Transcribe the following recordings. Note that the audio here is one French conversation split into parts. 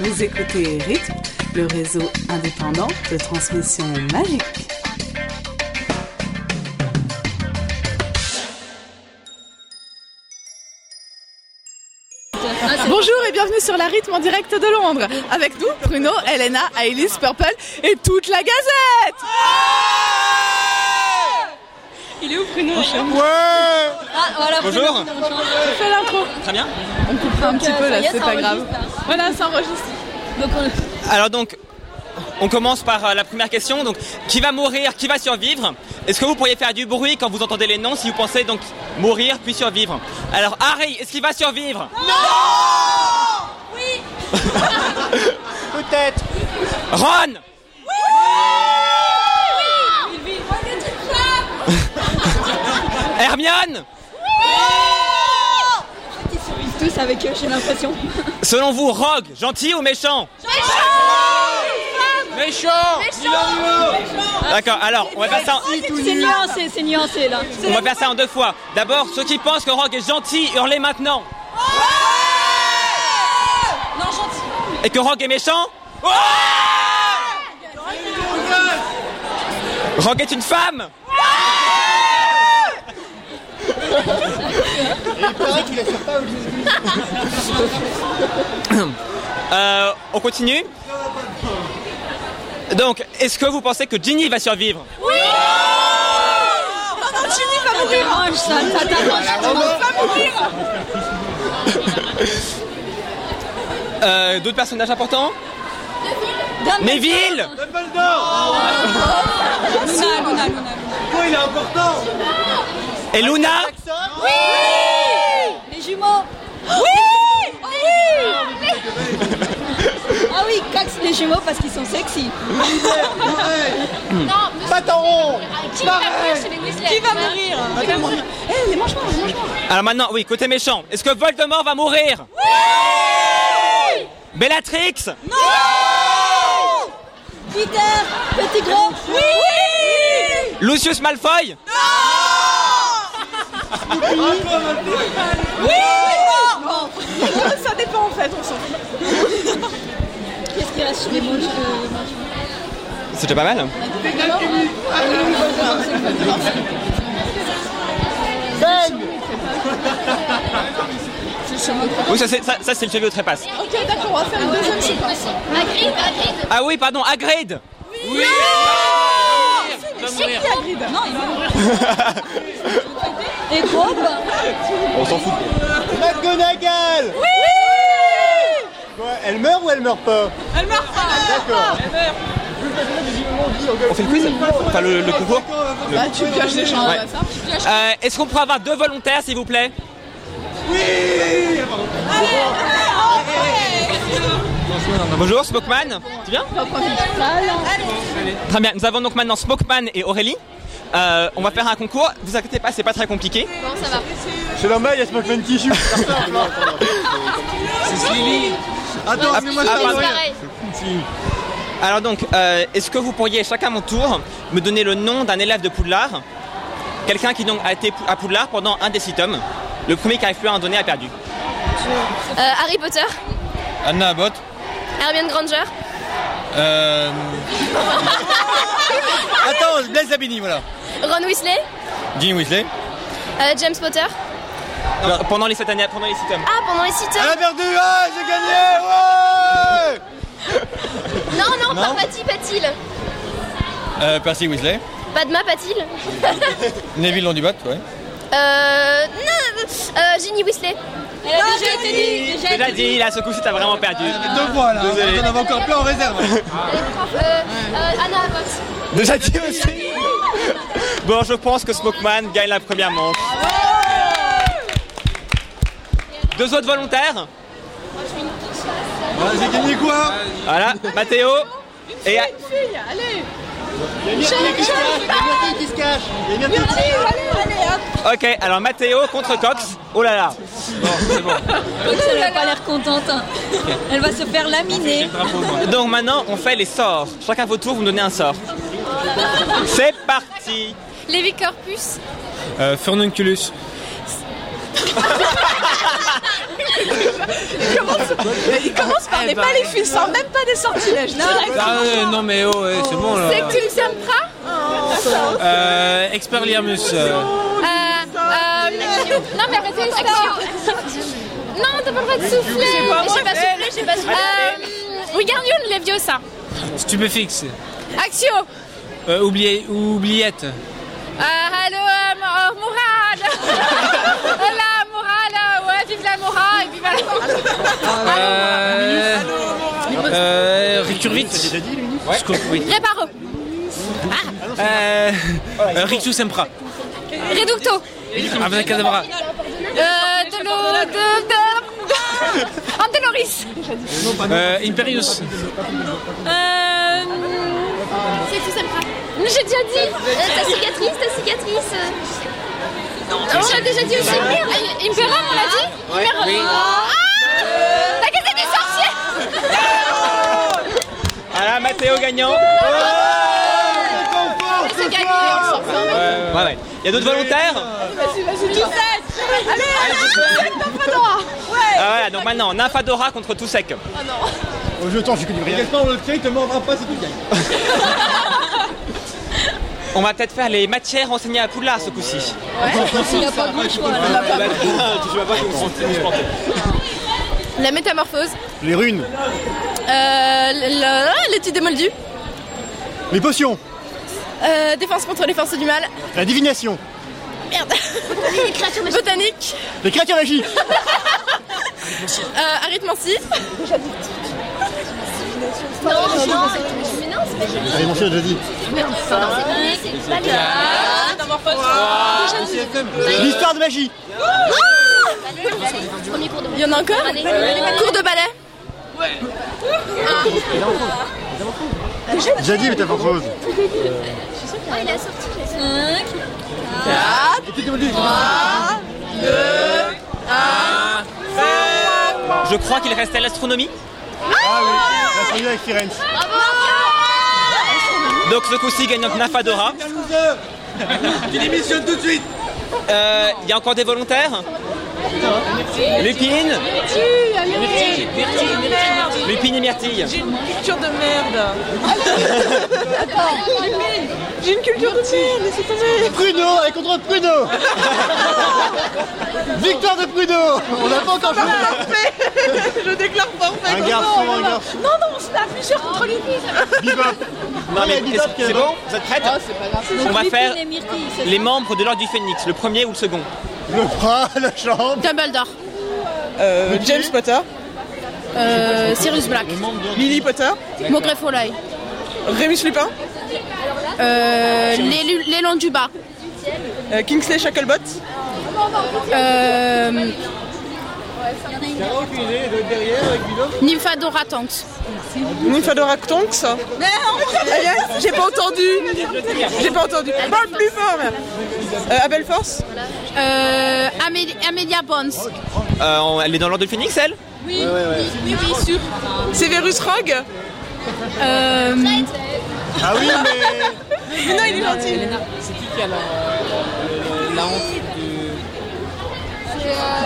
Vous écoutez Rythme, le réseau indépendant de transmission magique. Bonjour et bienvenue sur la rythme en direct de Londres. Avec nous, Bruno, Elena, Ailis, Purple et toute la gazette Il est où Bruno Ouais Ah, voilà, Bonjour Fais l'intro. Très bien. On coupera un petit peu là, c'est pas grave. là. Voilà, ça enregistre. Donc on- Alors donc, on commence par euh, la première question. Donc, qui va mourir Qui va survivre? Est-ce que vous pourriez faire du bruit quand vous entendez les noms si vous pensez donc mourir puis survivre? Alors, Harry, est-ce qu'il va survivre? Peut-être. Ron Hermione ils survivent tous avec eux, j'ai l'impression. Selon vous, Rogue, gentil ou méchant Méchant D'accord, alors, on va faire ça en... C'est nuancé, c'est nuancé là. On va faire ça en deux fois. D'abord, ceux qui pensent que Rogue est gentil, hurlez maintenant. Non, gentil. Et que Rogue est méchant Rogue est une femme Il paraît qu'il assure pas au Euh, On continue. Donc, est-ce que vous pensez que Ginny va survivre? Ça t'arrange, ça, ça t'arrange. Euh, D'autres personnages importants? Neville! Dumbledore. Luna, Luna, Luna. Quoi, il est important Et Luna Les jumeaux. Oui Oui Ah oui, Cax les jumeaux parce qu'ils sont sexy. Rond Qui va mourir chez les Weasley Qui va mourir Qui va mourir Eh, les mange-moi, les mange-moi. Alors maintenant, oui, côté méchant, est-ce que Voldemort va mourir Oui Bellatrix Peter, petit gros. Oui Lucius Malfoy Ça dépend en fait, on s'en fout. Qu'est-ce qui reste Les mange C'est déjà pas mal Bang Oui, ça c'est, ça, ça, c'est le chevalier au trépasse. Ok, d'accord, on va faire une deuxième séquence. Ah oui, pardon, Hagrid C'est qui Hagrid Non, il va mourir. Et Grobe On s'en fout. McGonagall Oui Quoi, elle meurt ou elle meurt pas Elle meurt pas D'accord. On fait le quiz Enfin, le, le concours Bah, tu pioches les gens Ouais. ça. Euh, Est-ce qu'on pourrait avoir deux volontaires, s'il vous plaît? Bonjour, Smokeman. Tu viens? Très bien, nous avons donc maintenant Smokeman et Aurélie. Euh, on va faire un concours. Vous inquiétez pas, c'est pas très compliqué. Bon, ça va. C'est normal, il y a Smokeman qui joue. C'est Slily. Attends, Ah, excuse-moi, ah. Pareil. Alors donc, euh, est-ce que vous pourriez chacun à mon tour me donner le nom d'un élève de Poudlard? Quelqu'un qui donc a été à Poudlard pendant un des six tomes. Le premier qui arrive plus à en donner a perdu. Euh, Harry Potter, Anna Abbott. Hermione Granger, Euh... Attends, Blaise Zabini, voilà. Ron Weasley, Ginny Weasley. euh, James Potter. Non, pendant les sept années, pendant les six tomes. Ah, pendant les six Elle a tomes. perdu Ah, j'ai gagné Ouais Non, non, Non. pas Patty, Patil. Euh, Percy Weasley. Padma, Patil. Neville Londubat, ouais. Euh. Non, euh, Ginny Weasley. Elle a déjà été dit. Déjà Déjà été dit. dit, là, ce coup-ci, t'as vraiment perdu. Deux fois là, Désolé. on en avait encore plein en réserve. Euh, euh, Anna. Déjà dit aussi Bon, je pense que Smokeman gagne la première manche. Deux autres volontaires j'ai gagné quoi? Voilà, Mathéo et... Il y a une fille qui se cache Il y a une fille qui se cache Il y a une fille qui se cache Ok, alors Mathéo contre Cox. Oh là là. Cox, elle a pas l'air contente. hein. Elle va se faire laminer. Donc maintenant, on fait les sorts. Chacun votre tour, vous me donnez un sort. C'est parti. Lévi Corpus. Euh, Furnunculus. Il commence par regardez Eh ben. pas les filles, sans même pas des sortilèges. Ah ouais, non mais oh, ouais, c'est bon là. Euh, Expelliarmus. euh, Euh, euh, non, mais arrêtez, Axio. Non, t'as pas le droit de souffler. J'ai pas soufflé, j'ai pas soufflé. Euh, Wingardium Leviosa. Stupéfixe. Axio. Euh, oublié, oubliette. Euh, allô, euh, euh, Mourad. Voilà, Mourad. euh, Ouais, vive la Mourad et vive la... Euh, euh. Ouais. Oui. Réparo. Euh, euh, Rictus Sempra. Reducto. Abracadabra. Euh, de l'eau... De... de... Anteloris. Euh, Imperius. Euh... Sectum Sempra. J'ai déjà dit. ta cicatrice, ta cicatrice. On l'a déjà dit aussi. Ah, Imperium, on l'a dit Imperium. Ah La casette des sorciers Voilà, Mathéo gagnant. C'est gagné. Ouais, ouais. Il y a d'autres volontaires Ah voilà, donc maintenant, Nymphadora contre tout sec. Au jeton, je connais rien. Gaspard, on le tient, il te mordra pas si tu gagnes. On va peut-être faire les matières enseignées à Poudlard ce coup-ci. Pas choix. La métamorphose. Les runes, Euh, le- l'étude des moldus. les potions, Euh, défense contre les forces du mal. la divination, Merde. Botanique. les créatures magiques, Euh, arithmancie. Non, non, non, Allez, mon chien, déjà dit. c'est pas les L'histoire de magie, Premier cours de Il y en a encore. Cours de ballet. déjà dit métamorphose. Ah, il a sorti. Je crois qu'il restait l'astronomie. Ah oui, la famille avec Firenze. Donc ce coup-ci gagnant Nymphadora. Tu démissionnes tout de suite Euh, Il y a encore des volontaires? Lupine Lupine et Myrtille. J'ai une culture de merde. J'ai une culture de merde, laissez tomber. Pruno, elle est contre Pruno Victoire de Pruno On n'a pas encore joué. Je déclare forfait. Un garçon, non, un non. garçon. Non, non, c'est la plusieurs contre filles. Bebop Non mais c'est bon Vous êtes prêtes On va faire les membres de l'ordre du Phénix, le premier ou le second Le bras, la chambre Dumbledore. Euh, James Potter, Euh, Cyrus Black. Lily Potter, Maugrey Foley. Rémus Lupin, Euh, l'élan du bas. euh, Kingsley Shacklebot, Euh, Nymphadora Tonks. Nymphadora Tonks. Alias, J'ai pas entendu. J'ai pas entendu. Parle plus fort. Euh, Abel Force, Euh, Amélie- Amelia Bones. Euh, Elle est dans l'ordre du Phénix, elle? Oui, oui, sûr. Severus Rogue. Euh, Ah oui, mais... Mais non, il est gentil.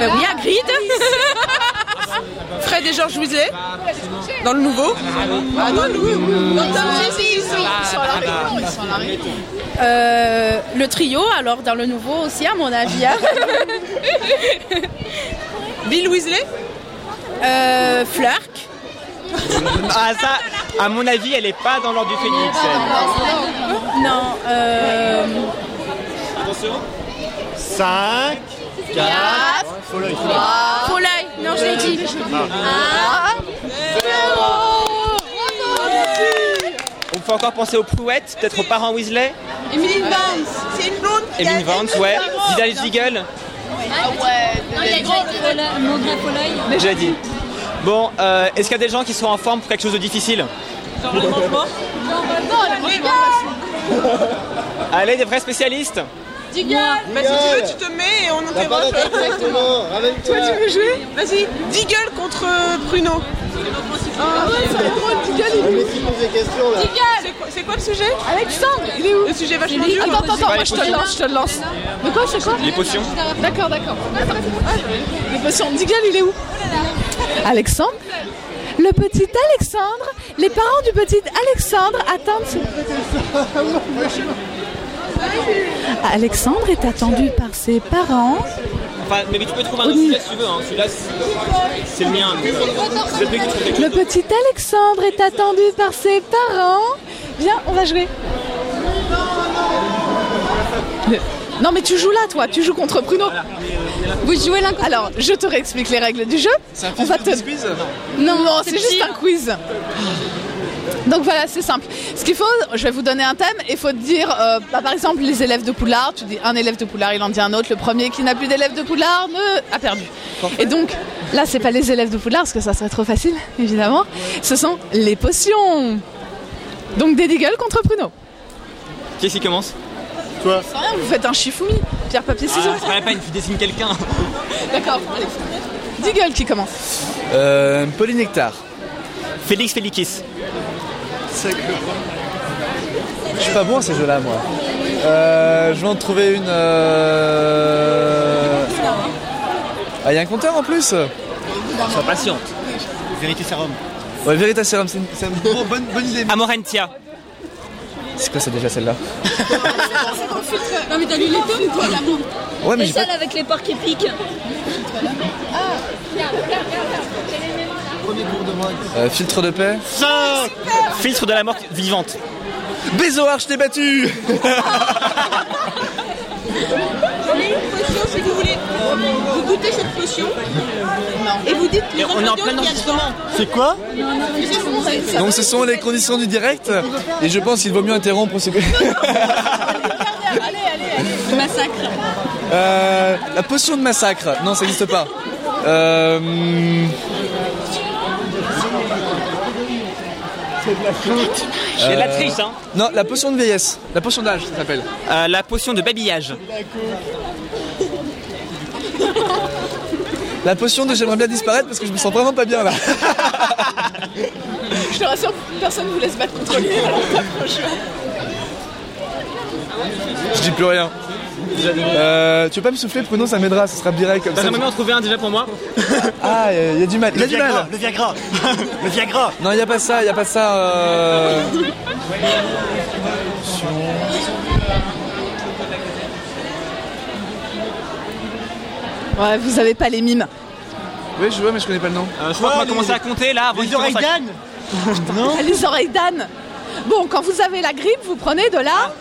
Bah oui, Hagrid. Fred et George Weasley. Dans le nouveau. Ah non, Si, si, ils sont, à la réunion. Euh, le trio, alors dans le nouveau aussi, à mon avis. hein. Bill Weasley. Euh, Flurk. Ah ça, à mon avis, elle est pas dans l'ordre du Phénix. Non, euh, 5, 4, faut l'œil, faut l'œil. Non, je l'ai dit. Ah. On peut encore penser aux prouettes, peut-être aux parents Weasley. Emily Vance. C'est une blonde. Emin Vance, ouais. Vidal Ziegel, Non, il a déjà été. Maugrey Foley. déjà dit. Bon, euh, est-ce qu'il y a des gens qui sont en forme pour quelque chose de difficile? Allez, des vrais spécialistes Bah, si tu veux, tu te mets et on interroge. Exactement, Toi, tu veux jouer Vas-y. Deagle contre euh, Pruno. Ah ouais, ça va être drôle, Deagle, il est où Mais qui pose des questions là C'est quoi, le sujet Alexandre, il est où Le sujet est vachement dur. Attends, attends, attends, moi je te le lance, je te le lance. De quoi, c'est quoi Les potions D'accord, d'accord. Les potions. Diggle, il est où Alexandre Le petit Alexandre, les parents du petit Alexandre attendent. Alexandre est attendu par ses parents. Enfin, mais tu peux trouver un autre celui-là si tu veux. Hein. Celui-là, c'est- c'est le mien. donc, euh, Le petit Alexandre est attendu par ses parents. Viens, on va jouer. Le- Non mais tu joues là toi, tu joues contre Bruno. Vous jouez l'un contre Alors, je te réexplique les règles du jeu. On va te quiz? Non, non, c'est juste un quiz. Donc voilà, c'est simple. Ce qu'il faut, je vais vous donner un thème et il faut dire, euh, bah, par exemple, les élèves de Poulard. Tu dis un élève de Poulard, il en dit un autre. Le premier qui n'a plus d'élèves de Poulard ne... a perdu. Et donc, là, c'est pas les élèves de Poulard parce que ça serait trop facile, évidemment. Ce sont les potions. Donc des Deagle contre Bruno. Qui est-ce qui commence? Toi. Rien, vous faites un chifoumi. Pierre, papier, Ah, ciseaux. C'est pas la peine, tu désignes quelqu'un. D'accord, allez. Deagle qui commence. Euh, Polynectar. Félix Félikis. Je suis pas bon à ces jeux-là, moi. Euh, je vais en trouver une. Euh... Ah, il y a un compteur en plus Sois patiente. Vérité sérum. Ouais, Verita Serum, c'est une, c'est une bon- bonne, bonne idée. Amorentia. C'est quoi, c'est déjà celle-là Non, mais t'as lu les tomes, toi, là Ouais, mais Et j'ai pas. celle avec les porcs épiques. Euh, filtre de paix. 5 Filtre de la mort vivante. Bézoar, je t'ai battu potion si vous voulez. Vous goûtez cette potion et vous dites les on est en plein qu'il y a enregistrement. dedans. C'est quoi Donc, ce sont les conditions du direct. Et je pense qu'il vaut mieux interrompre ce. Massacre. Euh, la potion de massacre. Non, ça n'existe pas. Euh, C'est de la triche, hein. non, la potion de vieillesse. La potion d'âge, ça s'appelle. Euh, la potion de babillage. La potion de j'aimerais bien disparaître parce que je me sens vraiment pas bien là. Je te rassure, personne ne vous laisse battre contre lui. Je dis plus rien. Euh, tu veux pas me souffler, Bruno, ça m'aidera, ça sera direct comme ça. T'aimerais bien en trouver un déjà pour moi Ah, il y a du mal. Le Viagra, mal. le Viagra Le Viagra Non, il y a pas ça, il y a pas ça. euh. Ouais, vous avez pas les mimes. Oui, je vois, mais je connais pas le nom. Euh, Je crois qu'on va commencer à compter là. avant Les oreilles d'âne Non Les oreilles d'âne. Bon, quand vous avez la grippe, vous prenez de la.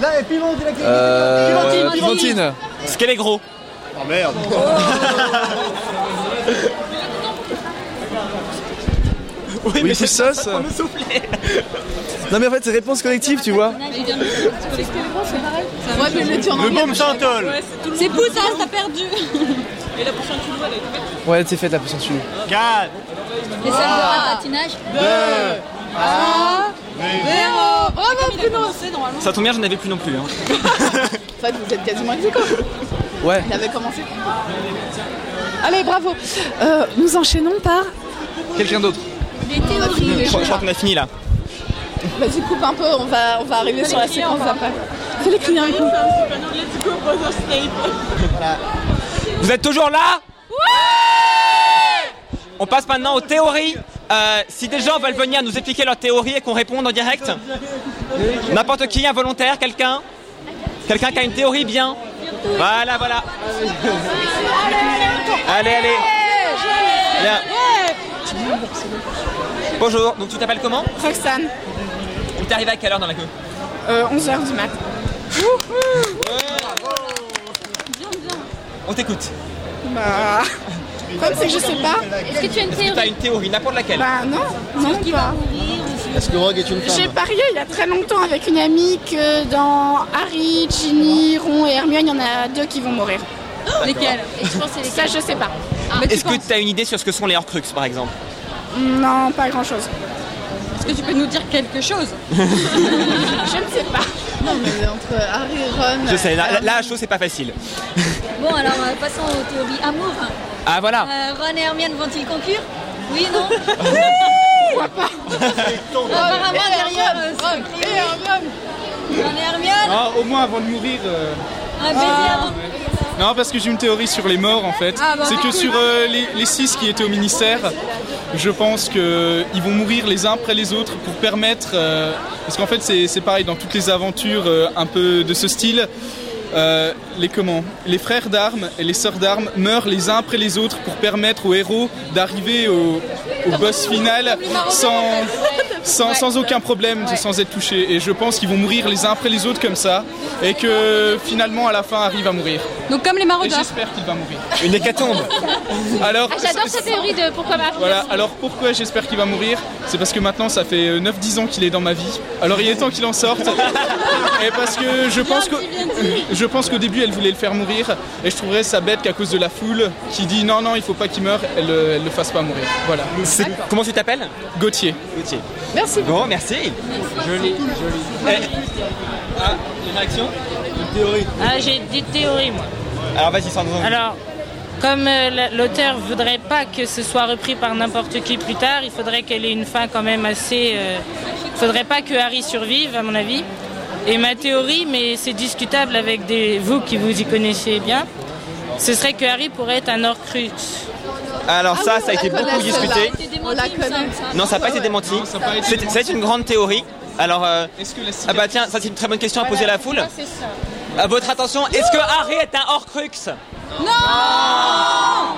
Là, et piment, la Euh, Pimentine, Pimentine. Ce qu'elle est gros. Oh merde Oui, Oui, sauce. me souffler. Non, mais en fait, c'est réponse collective, tu vois. Ouais, mais le dit en Le anglais. baume santal C'est Poussas, t'as perdu. Ouais, c'est fait la potion de chou. 4 Les salles de rapatinage. Bravo, bravo Bruno. Ça tombe bien, j'en avais plus non plus. hein. En fait, vous êtes quasiment ex. Ouais. Il avait commencé. Allez, bravo. Euh, nous enchaînons par. Quelqu'un d'autre. Je je crois qu'on a fini là. Vas-y, coupe un peu, on va, on va arriver sur la séquence après. Fais les clients avec nous. Vous êtes toujours là? On passe maintenant aux théories. Euh, si des gens veulent venir nous expliquer leur théorie et qu'on réponde en direct, n'importe qui, un volontaire, quelqu'un? Quelqu'un qui a une théorie bien? Voilà, voilà. Allez, allez. Bien. Bonjour, donc tu t'appelles comment? Roxane, Tu t'es arrivé à quelle heure dans la queue euh, 11h du mat. On t'écoute. Bah. Comme c'est que je sais pas. Est-ce que tu as une Est-ce que théorie t'as une théorie, n'importe laquelle Bah non, non pas. Est-ce que Rogue est une J'ai femme parié il y a très longtemps avec une amie que dans Harry, Ginny, Ron et Hermione, il y en a deux qui vont mourir. Lesquels? Et tu penses que c'est Ça, lesquels? je sais pas. Est-ce que tu as une idée sur ce que sont les Horcruxes par exemple? Non, pas grand chose. Est-ce que tu peux nous dire quelque chose Je ne sais pas. Non, mais entre Harry et Ron. Je sais, là, euh, la chose c'est pas facile. Bon, alors euh, passons aux théories amour. Ah voilà Euh, Ron et Hermione vont-ils conclure? Oui, non? Ron Apparemment, et derrière, Hermione, euh, Ron et Hermione. Ron et Hermione Ah, au moins avant de mourir. Un baiser avant. Non, parce que j'ai une théorie sur les morts en fait. Ah, bah, c'est que sur euh, les, les six qui étaient au ministère, je pense qu'ils vont mourir les uns après les autres pour permettre. euh, parce qu'en fait, c'est c'est pareil dans toutes les aventures euh, un peu de ce style. euh, les comment? Les frères d'armes et les sœurs d'armes meurent les uns après les autres pour permettre aux héros d'arriver au, au boss final sans, sans, sans aucun problème, sans être touchés. Et je pense qu'ils vont mourir les uns après les autres comme ça et que finalement à la fin arrive à mourir. Donc comme les maraudeurs. j'espère qu'il va mourir. Une hécatombe. Alors, Ah, J'adore cette théorie de pourquoi Marie. voilà, alors pourquoi j'espère qu'il va mourir? C'est parce que maintenant ça fait euh, 9-10 ans qu'il est dans ma vie. Alors il est temps qu'il en sorte. Et parce que je pense que je pense qu'au début elle voulait le faire mourir et je trouverais ça bête qu'à cause de la foule qui dit non non il faut pas qu'il meure, elle, le- elle le fasse pas mourir. Voilà. Comment tu t'appelles? Gauthier. Gauthier. Merci. Bon, merci. Joli, joli. Ah, une réaction? Une théorie. Ah, j'ai des théories, moi. Alors vas-y, sans Alors, comme euh, la- l'auteur voudrait pas que ce soit repris par n'importe qui plus tard, il faudrait qu'elle ait une fin quand même assez. euh, Il faudrait pas que Harry survive, à mon avis. Et ma théorie, mais c'est discutable avec des, vous qui vous y connaissez bien, ce serait que Harry pourrait être un Horcrux. Alors Ah ça, oui, ça a été beaucoup discuté. celle-là. On la connaît. Non, ça n'a pas été démenti. ça a pas été C'est démenti. c'est une grande théorie. Alors, euh, ah bah tiens, ça c'est une très bonne question à poser à la foule. c'est ça. À votre attention, est-ce que Harry est un Horcrux? Non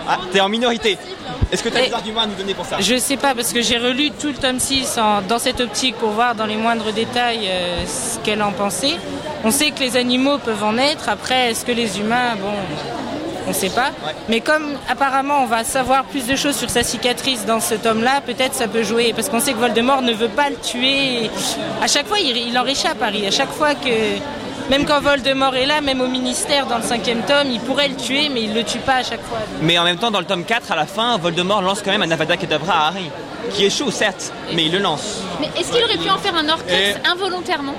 Ah, t'es en minorité. Est-ce que tu as Et- des arguments à nous donner pour ça? Je sais pas, parce que j'ai relu tout le tome 6 en- dans cette optique pour voir dans les moindres détails euh, ce qu'elle en pensait. On sait que les animaux peuvent en être, après, est-ce que les humains, bon, on sait pas. Mais comme apparemment on va savoir plus de choses sur sa cicatrice dans ce tome-là, peut-être ça peut jouer, parce qu'on sait que Voldemort ne veut pas le tuer. À chaque fois, il, il en réchappe, Harry. À chaque fois que. Même quand Voldemort est là, même au ministère dans le cinquième tome, il pourrait le tuer, mais il le tue pas à chaque fois. Mais en même temps, dans le tome 4, à la fin, Voldemort lance quand même un Avada Kedavra à Harry. Qui échoue, certes, mais il le lance. Mais est-ce qu'il aurait pu en faire un Et- involontairement?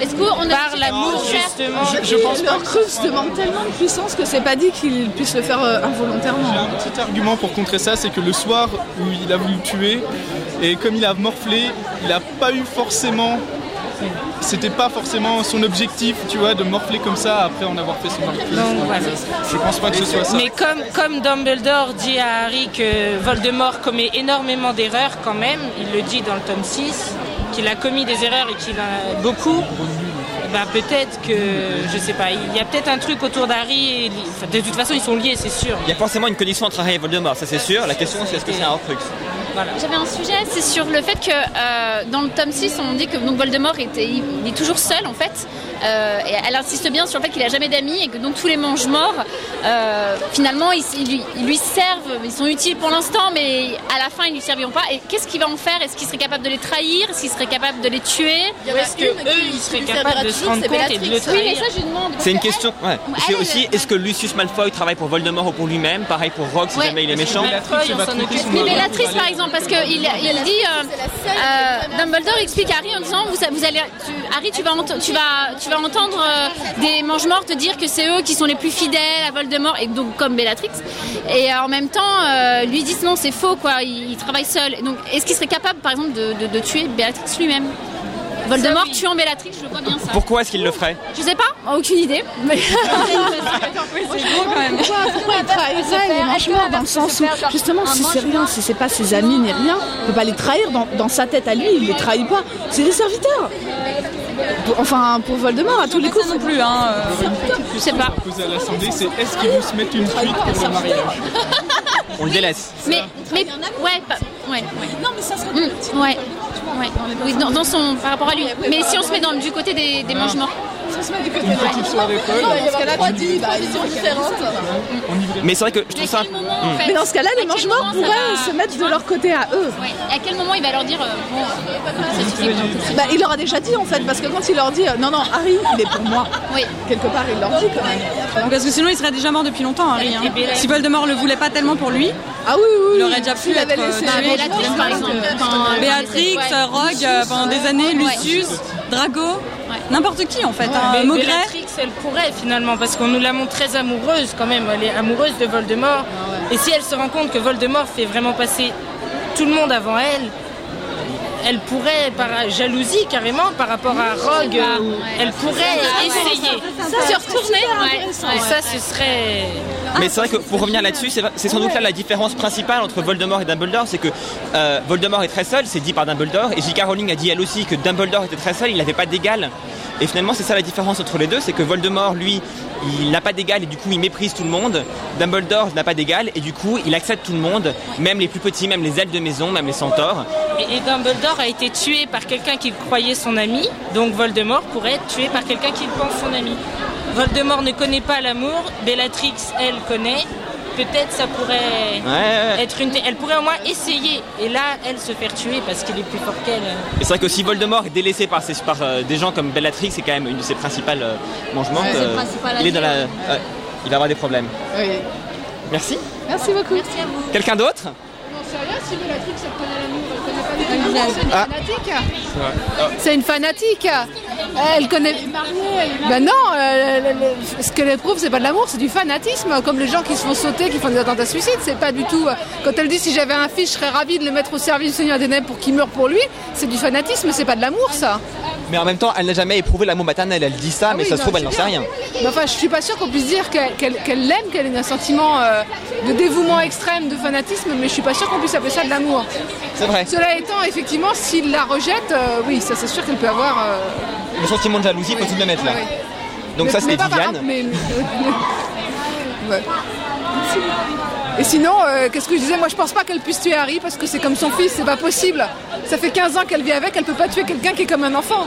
Est-ce qu'on a Par l'amour, justement. Je- je pense pas Le Crux demande tellement de puissance que c'est pas dit qu'il puisse le faire euh, involontairement. J'ai un petit argument pour contrer ça, c'est que le soir où il a voulu le tuer, et comme il a morflé, il n'a pas eu forcément. C'était pas forcément son objectif, tu vois, de morfler comme ça après en avoir fait son. Donc, voilà. Je pense pas que ce soit ça. Mais comme, comme Dumbledore dit à Harry que Voldemort commet énormément d'erreurs quand même, il le dit dans le tome 6, qu'il a commis des erreurs et qu'il a beaucoup, ben peut-être que, je sais pas, il y a peut-être un truc autour d'Harry, et- enfin, de toute façon ils sont liés c'est sûr. Il y a forcément une connexion entre Harry et Voldemort, ça c'est sûr. La question c'est est-ce que c'est un Horcrux J'avais un sujet, c'est sur le fait que euh, dans le tome 6, on dit que donc, Voldemort était, il, est toujours seul en fait. Euh, et elle insiste bien sur le fait qu'il a jamais d'amis et que donc tous les mange-morts, euh, finalement, ils, ils lui, ils lui servent, ils sont utiles pour l'instant, mais à la fin, ils lui serviront pas. Et qu'est-ce qu'il va en faire? Est-ce qu'il serait capable de les trahir? Est-ce qu'il serait capable de les tuer? Est-ce que eux ils seraient capables de se rendre compte et de le Oui, mais trahir? ça, je demande. C'est une question. Ouais. C'est Elle, aussi est-ce que Lucius Malfoy travaille pour Voldemort ou pour lui-même Pareil pour Rogue si Ouais. jamais il est méchant? Mais Bellatrix par exemple, parce qu'il il dit, euh, euh, Dumbledore explique à Harry en disant, vous, allez, Harry, tu vas, tu vas, tu vas entendre euh, des mange-morts te dire que c'est eux qui sont les plus fidèles à Voldemort, et donc comme Bellatrix. Et en même temps, lui disent non, c'est faux, quoi. Il, il travaille seul. Donc, est-ce qu'il serait capable, par exemple, de, de- de tuer Bellatrix lui-même? Voldemort tuant Bellatrix, je vois bien ça. Pourquoi est-ce qu'il le ferait Je sais pas, aucune idée. Mais... Pourquoi, pourquoi il trahirait les mange-morts dans le sens où, justement, si c'est rien, si c'est pas ses amis ni rien, il peut pas les trahir dans, dans sa tête à lui, il les trahit pas. C'est des serviteurs. Enfin, pour Voldemort, à tous les coups. non plus, hein. Je sais pas. Poser à l'Assemblée, c'est est-ce qu'ils vont se mettre une fuite pour le mariage On le délaisse. Mais, mais, ouais, pas- ouais, ouais. Non, mais ça serait ouais, Oui, dans, dans son, par rapport à lui. Mais si on se met dans, du côté des, des. Si on se met du côté Une petite soirée folle. Non, dans ce cas-là, tu dis, bah, ils sont différentes. Mais c'est vrai que je trouve ça. Mais dans ce cas-là, les ça pourraient se mettre de leur côté à eux. À quel moment il va leur dire, euh, bon, ça suffit. Bah, il leur a déjà dit en fait, parce que quand il leur dit euh, non, non, Harry, il est pour moi, Oui. quelque part, il leur dit quand même. Parce que sinon, il serait déjà mort depuis longtemps, Harry. hein. Si Voldemort le voulait pas tellement pour lui, Ah oui, oui, il aurait déjà pu être, euh, Béatrix, ouais. Rogue, euh, pendant des années, Lucius, Drago, n'importe qui en fait. hein. Mais Maugret. Elle pourrait finalement, parce qu'on nous la montre très amoureuse quand même. Elle est amoureuse de Voldemort. Et si elle se rend compte que Voldemort fait vraiment passer tout le monde avant elle, elle pourrait, par jalousie carrément, par rapport à Rogue, euh, elle pourrait essayer. Se retourner Et ça, ce serait. Mais c'est vrai que pour revenir là-dessus, c'est c'est sans doute là la différence principale entre Voldemort et Dumbledore, c'est que euh, Voldemort est très seul, c'est dit par Dumbledore, et J.K. Rowling a dit elle aussi que Dumbledore était très seul, il n'avait pas d'égal. Et finalement, c'est ça la différence entre les deux, c'est que Voldemort, lui, il n'a pas d'égal et du coup il méprise tout le monde. Dumbledore n'a pas d'égal et du coup il accepte tout le monde, même les plus petits, même les ailes de maison, même les centaures. Et, et Dumbledore a été tué par quelqu'un qu'il croyait son ami, donc Voldemort pourrait être tué par quelqu'un qu'il pense son ami. Voldemort ne connaît pas l'amour, Bellatrix, elle connaît. Peut-être ça pourrait Ouais, ouais. être une. Elle pourrait au moins essayer. Et là, elle se faire tuer parce qu'il est plus fort qu'elle. Et c'est vrai que si Voldemort est délaissé par, ses- par euh, des gens comme Bellatrix, c'est quand même une de ses principales euh, mangements. Ouais, euh, il est dans la, il va avoir des problèmes. Oui. Merci. Merci beaucoup. Merci à vous. Quelqu'un d'autre? C'est rien si Bellatrix elle connaît Ah. fanatique. C'est une fanatique. Elle connaît. Ben non, euh, le- le- ce qu'elle éprouve, c'est pas de l'amour, c'est du fanatisme. Comme les gens qui se font sauter, qui font des attentats suicides, c'est pas du tout. euh, Quand elle dit si j'avais un fils, je serais ravie de le mettre au service du Seigneur des Nèbres pour qu'il meure pour lui, c'est du fanatisme, c'est pas de l'amour, ça. Mais en même temps, elle n'a jamais éprouvé l'amour maternel. Elle dit ça, mais Ah oui, ça se trouve, elle n'en sait rien. Mais enfin, je suis pas sûre qu'on puisse dire qu'elle l'aime, qu'elle ait un sentiment euh, de dévouement extrême, de fanatisme, mais je suis pas sûre qu'on puisse appeler ça de l'amour. C'est vrai. Cela étant, effectivement, s'il la rejette, euh, oui, ça c'est sûr qu'elle peut avoir. euh, Le sentiment de jalousie, il faut tout de même être là. Donc mais- ça, mais c'était pas Viviane. mais- mais- Ouais. Et sinon, euh, qu'est-ce que je disais? Moi, je pense pas qu'elle puisse tuer Harry parce que c'est comme son fils, c'est pas possible. Ça fait 15 ans qu'elle vit avec, elle peut pas tuer quelqu'un qui est comme un enfant.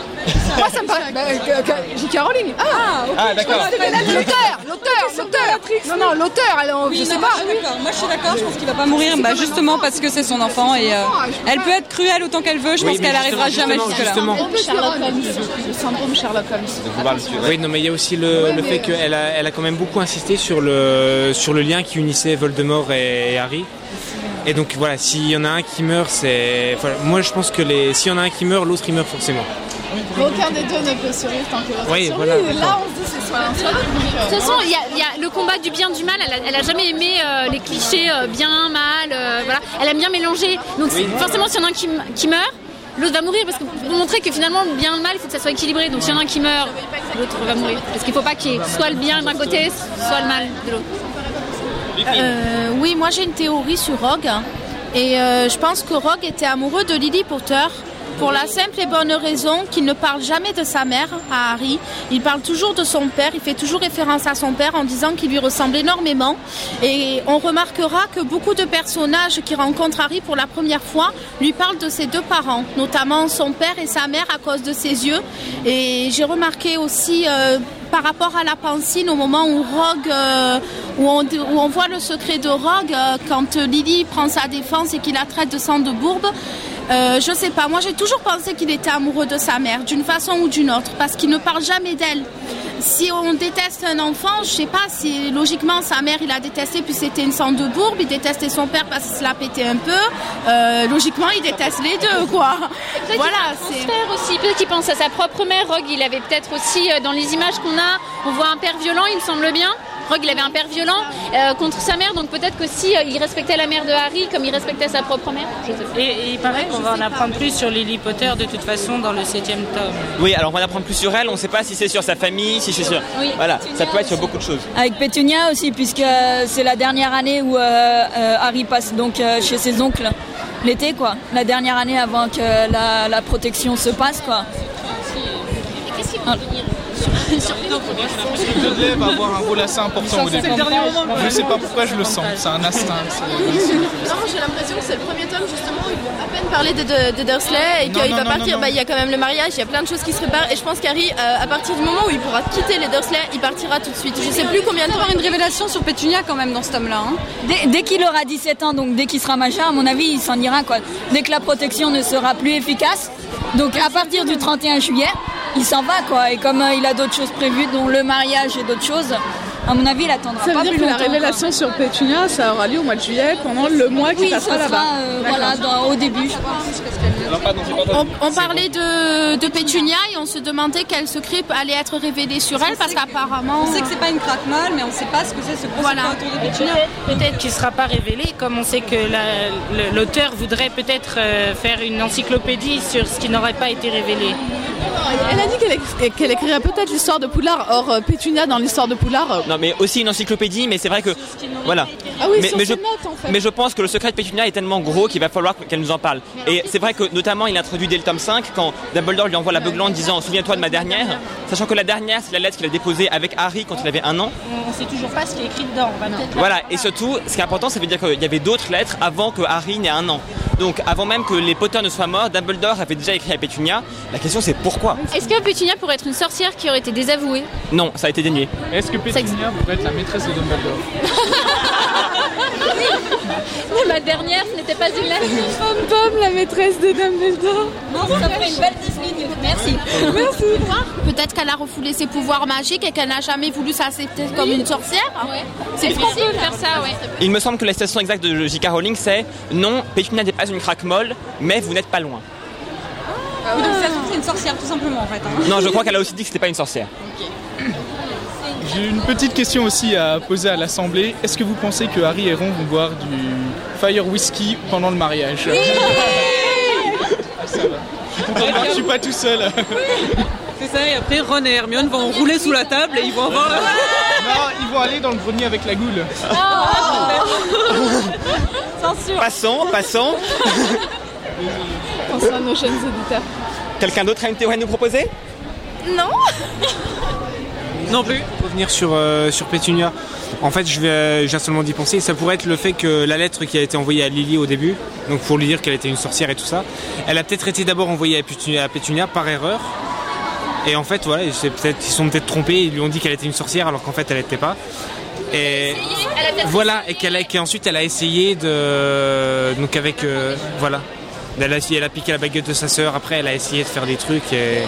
Moi, ça me paraît. Bah, que- J.K. Rowling. Ah, ok. Ah, d'accord. L'auteur, l'auteur, l'auteur. Non, non, l'auteur, Oui, je non, sais moi, pas. je suis d'accord. Moi je suis d'accord, je pense qu'il va pas mourir, bah, justement parce que c'est son enfant et euh, elle peut être cruelle autant qu'elle veut, je Oui, pense qu'elle arrivera jamais jusque-là. justement. Sherlock Holmes. Le syndrome Sherlock Holmes. Oui, non, mais il y a aussi le, le fait qu'elle a, elle a quand même beaucoup insisté sur le, sur le lien qui unissait Voldemort et, Harry. Et donc voilà, s'il y en a un qui meurt, c'est. moi je pense que les, s'il y en a un qui meurt, l'autre il meurt forcément. Aucun des deux ne peut survivre tant que l'autre Oui, survit. voilà, là, on se dit c'est soit l'un soit l'autre. euh, De toute façon, il y, a- il y a le combat du bien du mal. Elle a, elle a jamais aimé euh, les clichés euh, bien, mal. euh, voilà. Elle aime bien mélanger. Donc Oui. forcément, s'il y en a un qui, meurt, l'autre va mourir parce que pour montrer que finalement le bien et le mal, il faut que ça soit équilibré. Donc s'il y en a un qui meurt, l'autre va mourir. Parce qu'il faut pas qu'il y ait soit le bien d'un côté, soit le mal de l'autre. Euh, oui, moi j'ai une théorie sur Rogue. Et euh, je pense que Rogue était amoureux de Lily Potter pour la simple et bonne raison qu'il ne parle jamais de sa mère à Harry. Il parle toujours de son père, il fait toujours référence à son père en disant qu'il lui ressemble énormément. Et on remarquera que beaucoup de personnages qui rencontrent Harry pour la première fois lui parlent de ses deux parents, notamment son père et sa mère à cause de ses yeux. Et j'ai remarqué aussi euh, par rapport à la pancine au moment où Rogue, euh, où, on, où on voit le secret de Rogue, euh, quand Lily prend sa défense et qu'il la traite de sang de bourbe. Euh, je sais pas, moi j'ai toujours pensé qu'il était amoureux de sa mère, d'une façon ou d'une autre, parce qu'il ne parle jamais d'elle. Si on déteste un enfant, je sais pas, si logiquement sa mère il a détesté puis c'était une sang de bourbe, il détestait son père parce qu'il se l'a pété un peu, euh, logiquement il déteste les deux quoi. Voilà, c'est. Aussi, peut-être qu'il pense à sa propre mère. Rogue, il avait peut-être aussi, dans les images qu'on a, on voit un père violent, il me semble bien. Rogue, il avait un père violent euh, contre sa mère, donc peut-être qu'aussi euh, il respectait la mère de Harry comme il respectait sa propre mère. Je sais pas. Et, et il paraît qu'on va en apprendre plus sur Lily Potter de toute façon dans le septième tome. Oui, alors on va en apprendre plus sur elle. On ne sait pas si c'est sur sa famille, si c'est sur. Oui. Voilà, ça peut être sur beaucoup de choses. Avec Pétunia aussi, puisque c'est la dernière année où euh, euh, Harry passe donc euh, chez ses oncles l'été, quoi. La dernière année avant que la, la protection se passe, quoi. Qu'est-ce qu'il va devenir Parce que Dudley va avoir un rôle assez important au le début. Je sais pas pourquoi je le sens, c'est un instinct. Non, j'ai l'impression que c'est le premier tome justement où il va à peine parler de, de, de Dursley et qu'il va partir. il y a quand même le mariage, il y a plein de choses qui se préparent et je pense qu'Harry, à partir du moment où il pourra quitter les Dursley, il partira tout de suite. Je sais plus combien de temps. avoir une révélation sur Pétunia quand même dans ce tome-là. Dès, dès qu'il aura 17 ans, donc dès qu'il sera majeur, à mon avis, il s'en ira, quoi. Dès que la protection ne sera plus efficace, donc à partir du 31 juillet, il s'en va, quoi. Et comme euh, il a d'autres choses prévues, dont le mariage et d'autres choses, à mon avis, elle attendra Ça pas veut dire plus que la révélation sur Pétunia, ça aura lieu au mois de juillet, pendant le mois qui Oui, passera ça là-bas. sera euh, voilà, dans- au début. On, on parlait de, de Pétunia et on se demandait quel secret allait être révélé sur elle parce qu'apparemment. On sait que c'est pas une craque-molle, mais on sait pas ce que c'est ce gros Voilà. secret autour de Pétunia. Peut-être qu'il ne sera pas révélé, comme on sait que la- l'auteur voudrait peut-être euh, faire une encyclopédie sur ce qui n'aurait pas été révélé. Elle a dit qu'elle éc- qu'elle écrirait peut-être l'histoire de Poudlard. Or, euh, Pétunia dans l'histoire de Poudlard. Non, mais aussi une encyclopédie, mais c'est vrai que. Voilà. Ah oui, mais, sur mais ses je, notes, en fait. mais je pense que le secret de Pétunia est tellement gros qu'il va falloir qu'elle nous en parle. Et c'est vrai que, notamment, il introduit dès le tome 5, quand Dumbledore lui envoie la beuglante disant Souviens-toi de ma dernière, sachant que la dernière, c'est la lettre qu'il a déposée avec Harry quand il avait un an. On ne sait toujours pas ce qui est écrit dedans. Voilà, et surtout, ce qui est important, ça veut dire qu'il y avait d'autres lettres avant que Harry n'ait un an. Donc, avant même que les Potter ne soient morts, Dumbledore avait déjà écrit à Pétunia. La question, c'est pourquoi? Est-ce que Pétunia pourrait être une sorcière qui aurait été désavouée? Non, ça a été dénié. Est-ce que Pétunia pourrait être la maîtresse de Dumbledore? Ma dernière, ce n'était pas une lettre. Pomme Pomme, la maîtresse de Dumbledore. Non, ça ferait une belle disligne. Merci. Merci. Peut-être qu'elle a refoulé ses pouvoirs magiques et qu'elle n'a jamais voulu s'accepter comme une sorcière. C'est possible de faire ça, ouais. Il me semble que la citation exacte de J.K. Rowling, c'est Non, Pétunia n'est pas une craque molle, mais vous n'êtes pas loin. Oui, donc ça se trouve, c'est une sorcière, tout simplement, en fait. hein. Non, je crois qu'elle a aussi dit que c'était pas une sorcière. J'ai une petite question aussi à poser à l'Assemblée. Est-ce que vous pensez que Harry et Ron vont boire du Fire Whisky pendant le mariage? Ça va. Je suis pas tout seul. C'est ça, et après Ron et Hermione vont rouler sous la table et ils vont avoir. Non, ils vont aller dans le grenier avec la goule. Censure. Passons, passons. Pensons à nos jeunes éditeurs. Quelqu'un d'autre a une théorie à nous proposer? Non Non plus. Pour revenir sur, euh, sur Pétunia, en fait, je vais, j'ai seulement d'y penser. Ça pourrait être le fait que la lettre qui a été envoyée à Lily au début, donc pour lui dire qu'elle était une sorcière et tout ça, elle a peut-être été d'abord envoyée à Pétunia, à Pétunia par erreur. Et en fait, voilà, ils se sont peut-être trompés, ils lui ont dit qu'elle était une sorcière alors qu'en fait, elle n'était pas. Et voilà, et qu'elle a, qu'ensuite elle a essayé de. Donc avec. euh, voilà. Elle a, essayé- elle a piqué la baguette de sa sœur, après elle a essayé de faire des trucs et.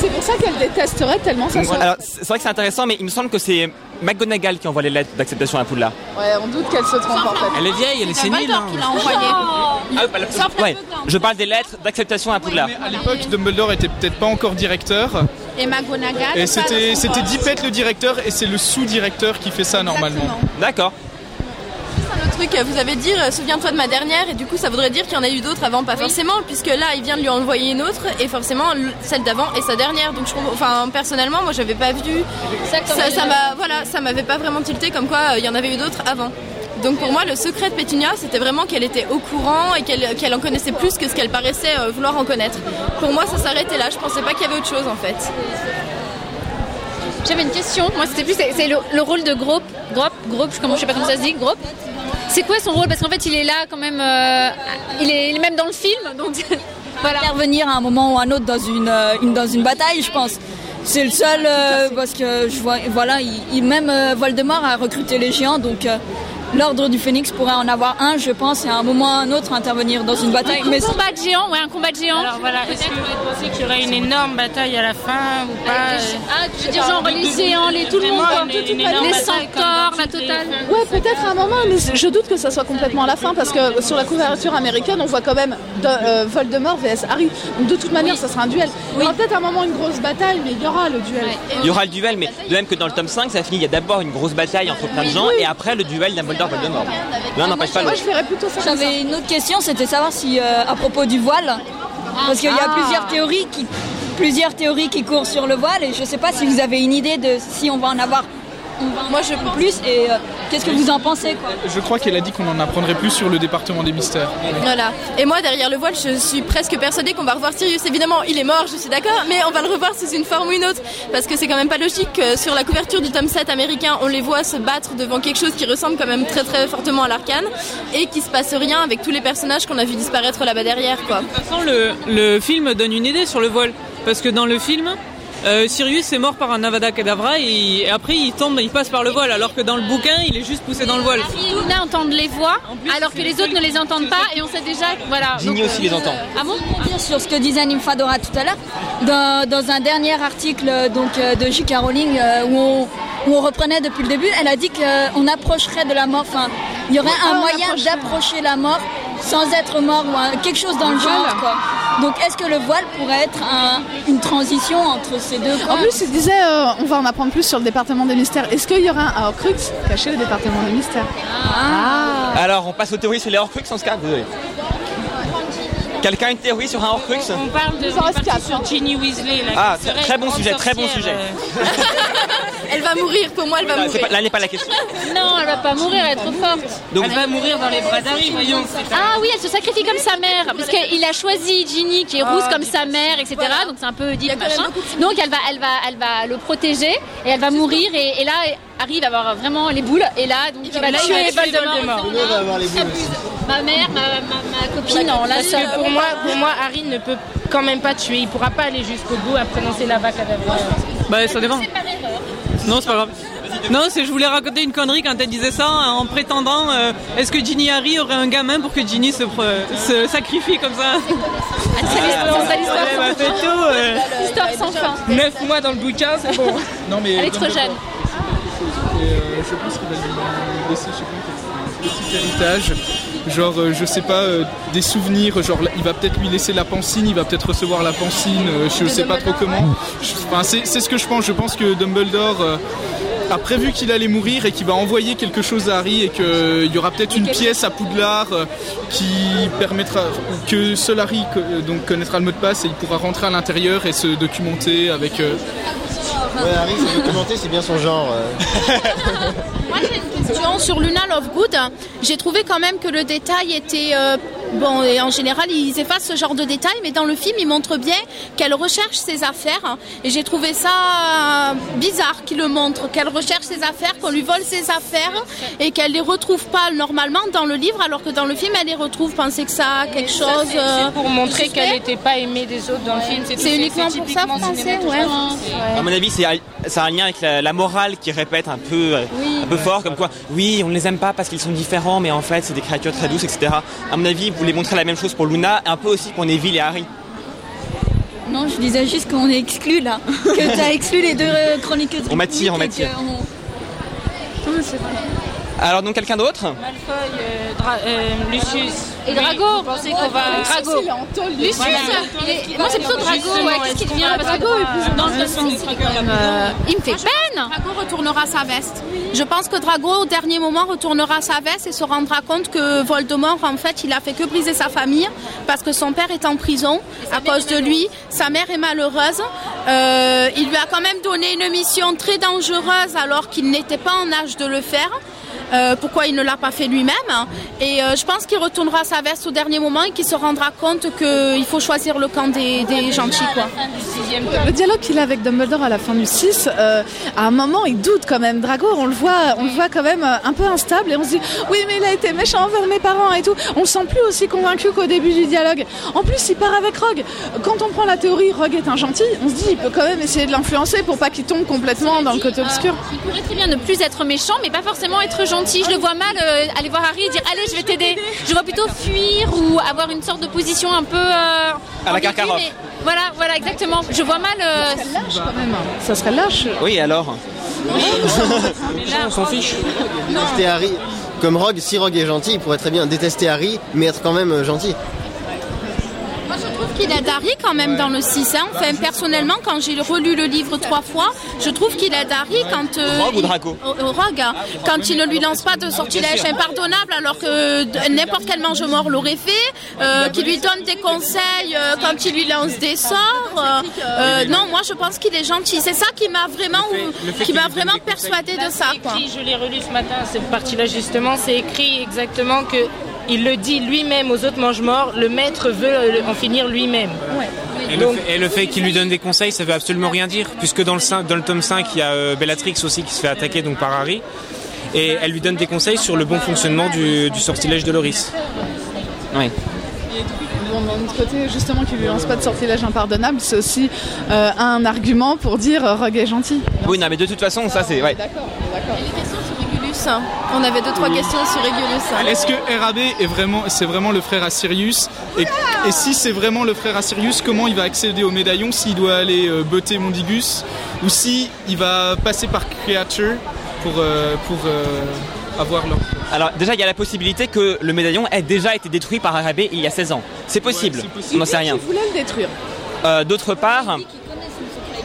C'est pour ça qu'elle détesterait tellement sa soeur. Alors, c'est vrai que c'est intéressant, mais il me semble que c'est McGonagall qui envoie les lettres d'acceptation à Poudlard. Ouais, on doute qu'elle se trompe en fait. Elle est vieille, elle est sénile. hein. qui l'a envoyé. Ah, bah, la- ouais, je parle des lettres d'acceptation à Poudlard. À l'époque, Dumbledore était peut-être pas encore directeur. Et McGonagall. Et c'était c'était Dippet le directeur et c'est le sous-directeur qui fait ça normalement. D'accord. Truc, vous avez dit euh, souviens-toi de ma dernière et du coup ça voudrait dire qu'il y en a eu d'autres avant, pas forcément, puisque là il vient de lui envoyer une autre et forcément celle d'avant est sa dernière. Donc je enfin personnellement moi j'avais pas vu Ça, ça, ça m'a voilà ça m'avait pas vraiment tilté comme quoi euh, il y en avait eu d'autres avant. Donc pour moi le secret de Pétunia c'était vraiment qu'elle était au courant et qu'elle qu'elle en connaissait plus que ce qu'elle paraissait euh, vouloir en connaître. Pour moi ça s'arrêtait là, je pensais pas qu'il y avait autre chose en fait. J'avais une question. Moi, c'était plus c'est le, le rôle de Grope. Grope, Grope, je comment- je sais pas comment ça se dit. Grope? C'est quoi son rôle? Parce qu'en fait, il est là quand même. euh, il, est, il est même dans le film, donc voilà. intervenir à un moment ou à un autre dans une, euh, une- dans une bataille, je pense. C'est le seul euh, parce que je vois, voilà, il, il- même euh, Voldemort a recruté les géants, donc l'ordre du Phénix pourrait en avoir un, je pense, et à un moment ou à un autre intervenir dans une bataille. Un combat de géant, ouais, un combat de géant. Alors voilà, est-ce que vous pensez qu'il y aurait une énorme bataille à la fin ou pas Ah, tu veux dire genre les géants, les tout le monde, les centaures, la totale. Ouais, peut-être à un moment, mais je doute que ça soit complètement à la fin parce que sur la couverture américaine, on voit quand même de, euh, Voldemort vs Harry. De toute manière, ça sera un duel. Il y aura peut-être à un moment une grosse bataille, mais il y aura le duel. Il y aura le duel, mais de même que dans le tome 5, ça finit, il y a d'abord une grosse bataille entre plein de gens, et après le duel Dumbledore-Voldemort. L'un n'empêche pas l'autre. plutôt ça. J'avais une autre question, c'était savoir si, euh, à propos du voile, parce qu'il y a Ah. plusieurs théories qui, plusieurs théories qui courent sur le voile, et je sais pas si vous avez une idée de si on va en avoir. Moi, je plus. Et euh, qu'est-ce que vous en pensez, quoi Je crois qu'elle a dit qu'on en apprendrait plus sur le département des mystères. Voilà. Et moi, derrière le voile, je suis presque persuadée qu'on va revoir Sirius. Évidemment, il est mort, je suis d'accord, mais on va le revoir sous une forme ou une autre. Parce que c'est quand même pas logique que sur la couverture du tome 7 américain, on les voit se battre devant quelque chose qui ressemble quand même très très fortement à l'arcane et qu'il se passe rien avec tous les personnages qu'on a vu disparaître là-bas derrière, quoi. De toute façon, le, le film donne une idée sur le voile. Parce que dans le film, euh, Sirius est mort par un Avada Kedavra et, et après il tombe, il passe par le voile, alors que dans le bouquin il est juste poussé dans le voile. Harry et Luna entendent les voix, alors que les autres ne les entendent pas, et on sait déjà, voilà. Ginny aussi les entend. Ah bon dire sur ce que disait Nymphadora tout à l'heure, dans, dans un dernier article euh, donc, euh, de J.K. Rowling euh, où, on, où on reprenait depuis le début, elle a dit qu'on approcherait de la mort, enfin, il y aurait un moyen d'approcher la mort sans être mort ou un- quelque chose dans le genre. Quoi. Donc est-ce que le voile pourrait être un- une transition entre ces deux En plus, il disait, euh, on va en apprendre plus sur le département des mystères. Est-ce qu'il y aura un Horcrux caché au département des mystères? Ah. Alors, on passe aux théories sur les Horcrux en ce cas Désolé. Quelqu'un a une théorie sur un Horcrux On parle de répartie quatre, sur. Ginny Weasley. Là, Ah, très une bon sujet, très bon sujet. euh. Elle va mourir, pour moi elle va Bah, mourir. pas- Là n'est pas la question. Non, elle va pas mourir, elle est trop forte. Donc- Elle va mourir dans les bras d'Harry, voyons. Ah oui, elle se sacrifie comme sa mère, parce qu'il a choisi Ginny qui est rousse comme sa mère, etc. Donc c'est un peu dit machin. Donc elle va, elle va, elle va le protéger et elle va mourir et, et là Harry va avoir vraiment les boules et là donc il va il tuer va tuer Voldemort. Voldemort. Bruno va avoir les boules aussi. Ma mère, ma, ma, ma copine, non, là ça. pour moi, pour moi, Harry ne peut quand même pas tuer. Il pourra pas aller jusqu'au bout à prononcer la vaca d'avoir. Bah ça dépend. Non, c'est pas grave. Non, c'est je voulais raconter une connerie quand elle disait ça hein, en prétendant euh, est-ce que Ginny Harry auraient un gamin pour que Ginny se, pre- se sacrifie comme ça? C'est l'histoire, c'est l'histoire sans fin. 9 mois dans le bouquin, c'est bon. Non, mais Elle est trop jeune. Pense qu'il va lui laisser, je sais pas, un petit héritage. Genre, euh, je sais pas, euh, des souvenirs. Genre, il va peut-être lui laisser la pancine, il va peut-être recevoir la pancine. euh, je sais pas trop comment. Enfin, c'est ce que je pense. Je pense que Dumbledore a prévu qu'il allait mourir et qu'il va envoyer quelque chose à Harry et qu'il y aura peut-être une pièce à Poudlard qui permettra que seul Harry donc connaîtra le mot de passe et il pourra rentrer à l'intérieur et se documenter avec. Ouais, Harry, c'est documenté, c'est bien son genre. euh. Moi j'ai une question sur Luna Lovegood. J'ai trouvé quand même que le détail était euh, bon et en général ils effacent ce genre de détails, mais dans le film ils montrent bien qu'elle recherche ses affaires et j'ai trouvé ça euh, bizarre qu'ils le montrent, qu'elle recherche ses affaires, qu'on lui vole ses affaires et qu'elle les retrouve pas normalement dans le livre alors que dans le film elle les retrouve. Pensez que ça a quelque Ça, chose. c'est- euh, c'est pour montrer qu'elle n'était pas aimée des autres dans le film. C'est uniquement pour ça, pensez cinématographique. Ouais. À mon avis, c'est c'est un lien avec la, la morale qui répète un peu, euh, un peu fort, comme quoi, oui, on ne les aime pas parce qu'ils sont différents, mais en fait, c'est des créatures très douces, etc. À mon avis, vous voulez montrer la même chose pour Luna, un peu aussi pour Neville et Harry. Non, je disais juste qu'on est exclus là. que tu as exclu les deux euh, chroniqueuses. On m'attire, on et m'attire. Alors, donc, quelqu'un d'autre Malfoy, euh, Dra- euh, Lucius. Et Drago. Vous pensez qu'on va. Drago. Il est en tôle. Lucius, Voilà. il est- moi c'est plutôt Drago, ouais, qu'est-ce qu'il devient Drago est plus avoir dans un le sens sens. Euh, Il me fait peine Drago retournera sa veste. Je pense que Drago, au dernier moment, retournera sa veste et se rendra compte que Voldemort, en fait, il a fait que briser sa famille parce que son père est en prison à cause de lui. Sa mère est malheureuse. Euh, il lui a quand même donné une mission très dangereuse alors qu'il n'était pas en âge de le faire. Euh, pourquoi il ne l'a pas fait lui-même Et euh, je pense qu'il retournera sa veste au dernier moment et qu'il se rendra compte qu'il faut choisir le camp des, des gentils. Quoi. Le dialogue qu'il a avec Dumbledore à la fin du 6, euh, à un moment, il doute quand même. Drago, on le voit, on le voit quand même euh, un peu instable et on se dit oui, mais il a été méchant envers mes parents et tout. On le sent plus aussi convaincu qu'au début du dialogue. En plus, il part avec Rogue. Quand on prend la théorie Rogue est un gentil, on se dit il peut quand même essayer de l'influencer pour pas qu'il tombe complètement dans le côté obscur. Il pourrait très bien ne plus être méchant, mais pas forcément être gentil. Je le vois mal euh, aller voir Harry et dire Allez, je vais t'aider. Je vois plutôt fuir ou avoir une sorte de position un peu. euh, la ambiguë, Karkaroff. mais Voilà, voilà, exactement. Je vois mal. euh, Ça serait lâche. Oui, alors On s'en fiche. Détester Harry. Comme Rogue, si Rogue est gentil, il pourrait très bien détester Harry, mais être quand même gentil. Moi, je trouve qu'il aide Harry quand même dans le 6. Hein. Enfin, personnellement, quand j'ai relu le livre trois fois, je trouve qu'il aide Harry quand. euh, Rogue ou il- Draco au- au Rogue, hein. Quand il ne lui lance pas de sortilège impardonnable alors que d- n'importe quel mange-mort l'aurait fait, euh, qui lui donne des conseils euh, quand il lui lance des sorts. euh, euh, non, moi, je pense qu'il est gentil. C'est ça qui m'a vraiment, qui qu'il m'a vraiment persuadé de ça. Quoi. écrit, je l'ai relu ce matin, cette partie-là justement, c'est écrit exactement que il le dit lui-même aux autres mange-morts, le maître veut euh, en finir lui-même. Et le, fait, et le fait qu'il lui donne des conseils, ça veut absolument rien dire, puisque dans le, dans le tome 5, il y a euh, Bellatrix aussi qui se fait attaquer donc par Harry, et elle lui donne des conseils sur le bon fonctionnement du, du sortilège de Loris. Oui. Bon, d'un autre côté, justement, qu'il lui lance pas de sortilège impardonnable, c'est aussi euh, un argument pour dire euh, Rogue est gentil. Oui, non, mais de toute façon, ça c'est. Ouais. D'accord, Et hein. On avait deux trois questions sur Régulus. hein. Est-ce que RAB est vraiment, c'est vraiment le frère à Sirius et, et si c'est vraiment le frère à Sirius, comment il va accéder au médaillon? S'il doit aller euh, botter Mondigus Ou si il va passer par Creature pour, euh, pour euh, avoir leur... Alors, déjà, il y a la possibilité que le médaillon ait déjà été détruit par RAB il y a 16 ans. C'est possible. On n'en sait rien. Il voulait le détruire. Euh, D'autre part.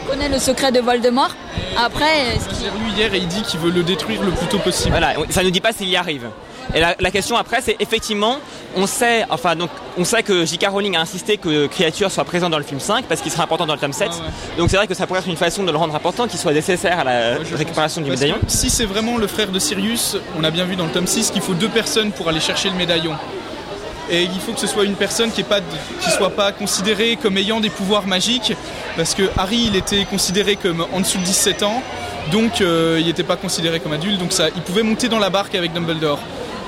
Connaît le secret de Voldemort. Après, est-ce qu'il- J'ai lu hier et il dit qu'il veut le détruire le plus tôt possible. Voilà, ça nous dit pas s'il y arrive. Et la, la question après, c'est effectivement, on sait, enfin donc, on sait que J.K. Rowling a insisté que Créature soit présent dans le film 5 parce qu'il sera important dans le tome 7. Donc c'est vrai que ça pourrait être une façon de le rendre important, qu'il soit nécessaire à la récupération du médaillon. si c'est vraiment le frère de Sirius, on a bien vu dans le tome 6 qu'il faut deux personnes pour aller chercher le médaillon. Et il faut que ce soit une personne qui ne soit pas considérée comme ayant des pouvoirs magiques, parce que Harry il était considéré comme en dessous de 17 ans, donc euh, il n'était pas considéré comme adulte, donc ça, il pouvait monter dans la barque avec Dumbledore.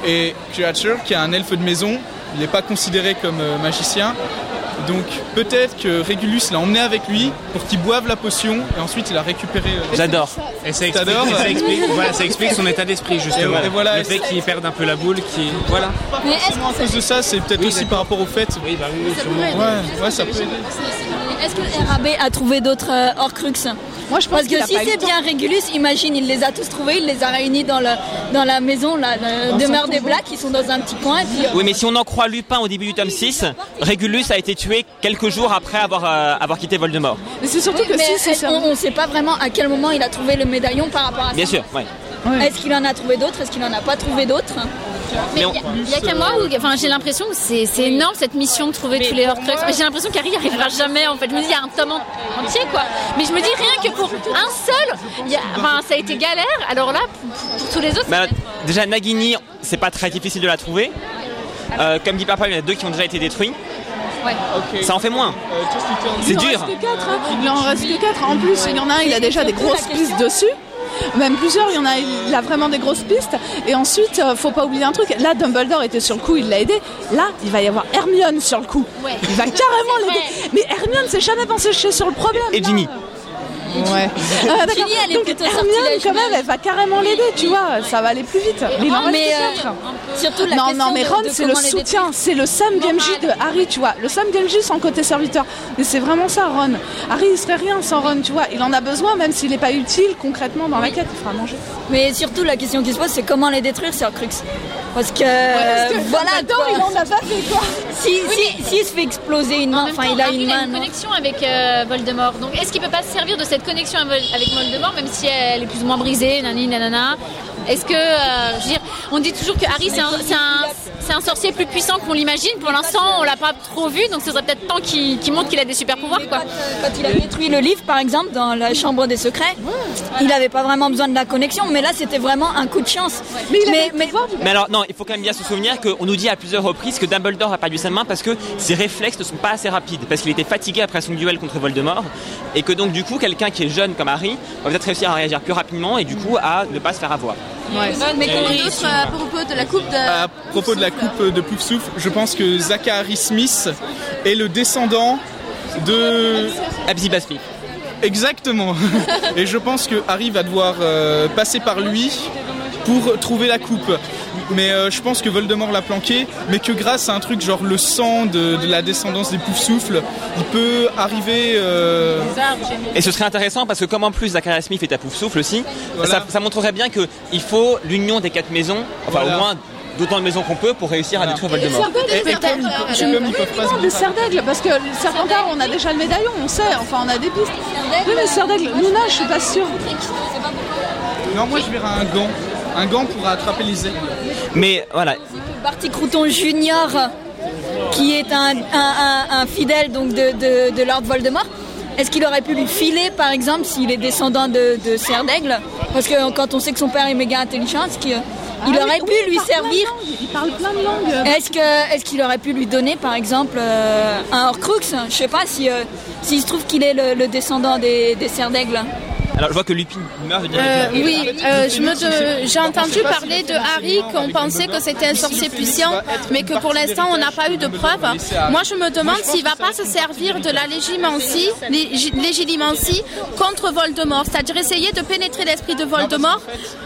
Et Creature, qui est un elfe de maison, il n'est pas considéré comme euh, magicien, donc peut-être que Régulus l'a emmené avec lui pour qu'il boive la potion et ensuite il a récupéré. euh, J'adore. Et ça explique, ça explique- voilà, ça explique son état d'esprit justement. Et voilà, le fait qu'il perde un peu la boule, qui voilà. Mais est-ce à cause de ça, c'est peut-être aussi par rapport au fait. Oui, bah oui, Ça sûrement. Ouais, ouais, ça peut aider. Est-ce que RAB a trouvé d'autres euh, Horcrux Moi, je pense Parce que si c'est bien Régulus, imagine, il les a tous trouvés, il les a réunis dans, le, dans la maison, la, demeure des. Blacks, ils sont dans un petit coin. Et puis, euh, Oui, mais si on en croit Lupin au début du tome 6, Régulus a été tué quelques jours après avoir, euh, avoir quitté Voldemort. Mais c'est surtout que mais si c'est est-ce- on ne sait pas vraiment à quel moment il a trouvé le médaillon par rapport à Bien ça. sûr, ouais. Est-ce qu'il en a trouvé d'autres Est-ce qu'il n'en a pas trouvé d'autres? Mais il n'y a, qu'à moi où enfin, j'ai l'impression que c'est c'est énorme cette mission de trouver tous les Horcruxes. Mais j'ai l'impression qu'Harry n'y arrivera jamais en fait. Je me dis, il y a un tome en- entier quoi. Mais je me dis rien que pour un seul, il y a- enfin, ça a été galère. Alors là, pour, pour tous les autres, Bah, être- déjà, Nagini, c'est pas très difficile de la trouver. Euh, comme dit Papa, il y en a deux qui ont déjà été détruits. Ouais. Ça en fait moins. C'est Il en dur. reste que quatre, hein. Il en reste que 4. En plus, il y en a un, il a déjà des grosses pistes dessus. Même plusieurs, il y en a, il a vraiment des grosses pistes. Et ensuite, euh, faut pas oublier un truc. Là, Dumbledore était sur le coup, il l'a aidé. Là, il va y avoir Hermione sur le coup. Ouais. Il va carrément l'aider. Mais Hermione s'est jamais penché sur le problème. Et Ginny. Ouais. Ah, elle est Donc plutôt Hermione, quand même, elle va carrément l'aider, tu vois. Ça va aller plus vite. Mais il en reste euh, surtout la non, non, mais Ron, c'est le soutien, c'est le Sam Gamgee de Harry, tu vois. Le Sam Gamgee sans côté serviteur. Mais c'est vraiment ça, Ron. Harry, il serait rien sans Ron, tu vois. Il en a besoin, même s'il n'est pas utile concrètement dans la quête, il fera manger. Mais surtout, la question qui se pose, c'est comment les détruire, ces Horcrux Parce que, parce que voilà, quoi. il en a pas fait, quoi. Si, si, s'il se fait exploser une main, enfin, il a Harry, une il a main, une connexion avec euh, Voldemort. Donc est-ce qu'il peut pas se servir de cette connexion avec Voldemort, même si elle est plus ou moins brisée, nani nanana? Est-ce que, euh, je veux dire, on dit toujours que Harry c'est un, c'est un, c'est un sorcier plus puissant qu'on l'imagine. Pour l'instant, on l'a pas trop vu, donc ce serait peut-être temps qu'il montre qu'il a des super pouvoirs, quoi. Quand il a détruit le livre, par exemple, dans la chambre des secrets, il n'avait pas vraiment besoin de la connexion, mais là, c'était vraiment un coup de chance. Mais il mais, avait mais- Mais alors, non, il faut quand même bien se souvenir qu'on nous dit à plusieurs reprises que Dumbledore a perdu sa main parce que ses réflexes ne sont pas assez rapides, parce qu'il était fatigué après son duel contre Voldemort, et que donc, du coup, quelqu'un qui est jeune comme Harry va peut-être réussir à réagir plus rapidement et du coup à ne pas se faire avoir. Mais comment d'autres euh, à propos de la coupe de. À propos de la coupe de Poufsouffle, je pense que Zachary Smith est le descendant de Abzi Baspi. Exactement. Et je pense que Harry va devoir euh, passer par lui pour trouver la coupe. Mais euh, je pense que Voldemort l'a planqué, mais que grâce à un truc genre le sang de, de la descendance des Poufsouffles, il peut arriver. euh, Et ce serait intéressant parce que comme en plus Zachary Smith est à Poufsouffle aussi, ça, ça montrerait bien qu'il faut l'union des quatre maisons, enfin Voilà. au moins d'autant de maisons qu'on peut pour réussir à détruire Voldemort. Et, et comme ils peuvent- Je- comme ils peuvent pas se non, le battre. cerf d'aigle, parce que le serpentard, on a déjà le médaillon, on sait, enfin on a des pistes. Oui, mais le cerf d'aigle, Luna, je suis pas sûre. Non, moi je verrais un gant. Un gant pour attraper les aigles. Mais voilà, Barty Crouton Junior, qui est un, un- un- un fidèle donc de, de- de Lord Voldemort, est-ce qu'il aurait pu lui filer, par exemple, s'il est descendant de, de Serre d'Aigle? Parce que quand on sait que son père est méga intelligent, est-ce qu'il il Ah aurait oui, pu oui, lui parle plein de servir? langues, Il parle plein de langues. Est-ce que est-ce qu'il aurait pu lui donner, par exemple, euh, un Horcrux? Je sais pas si euh, s'il se trouve qu'il est le, le descendant des, des Serres d'Aigle. Alors je vois que Lupin meurt. Euh, oui, euh, j'ai entendu parler de Harry qu'on pensait que c'était un sorcier puissant, mais que pour l'instant on n'a pas eu de preuves. Moi je me demande s'il va pas se servir de la légimancie, légilimancie contre Voldemort, c'est-à-dire essayer de pénétrer l'esprit de Voldemort.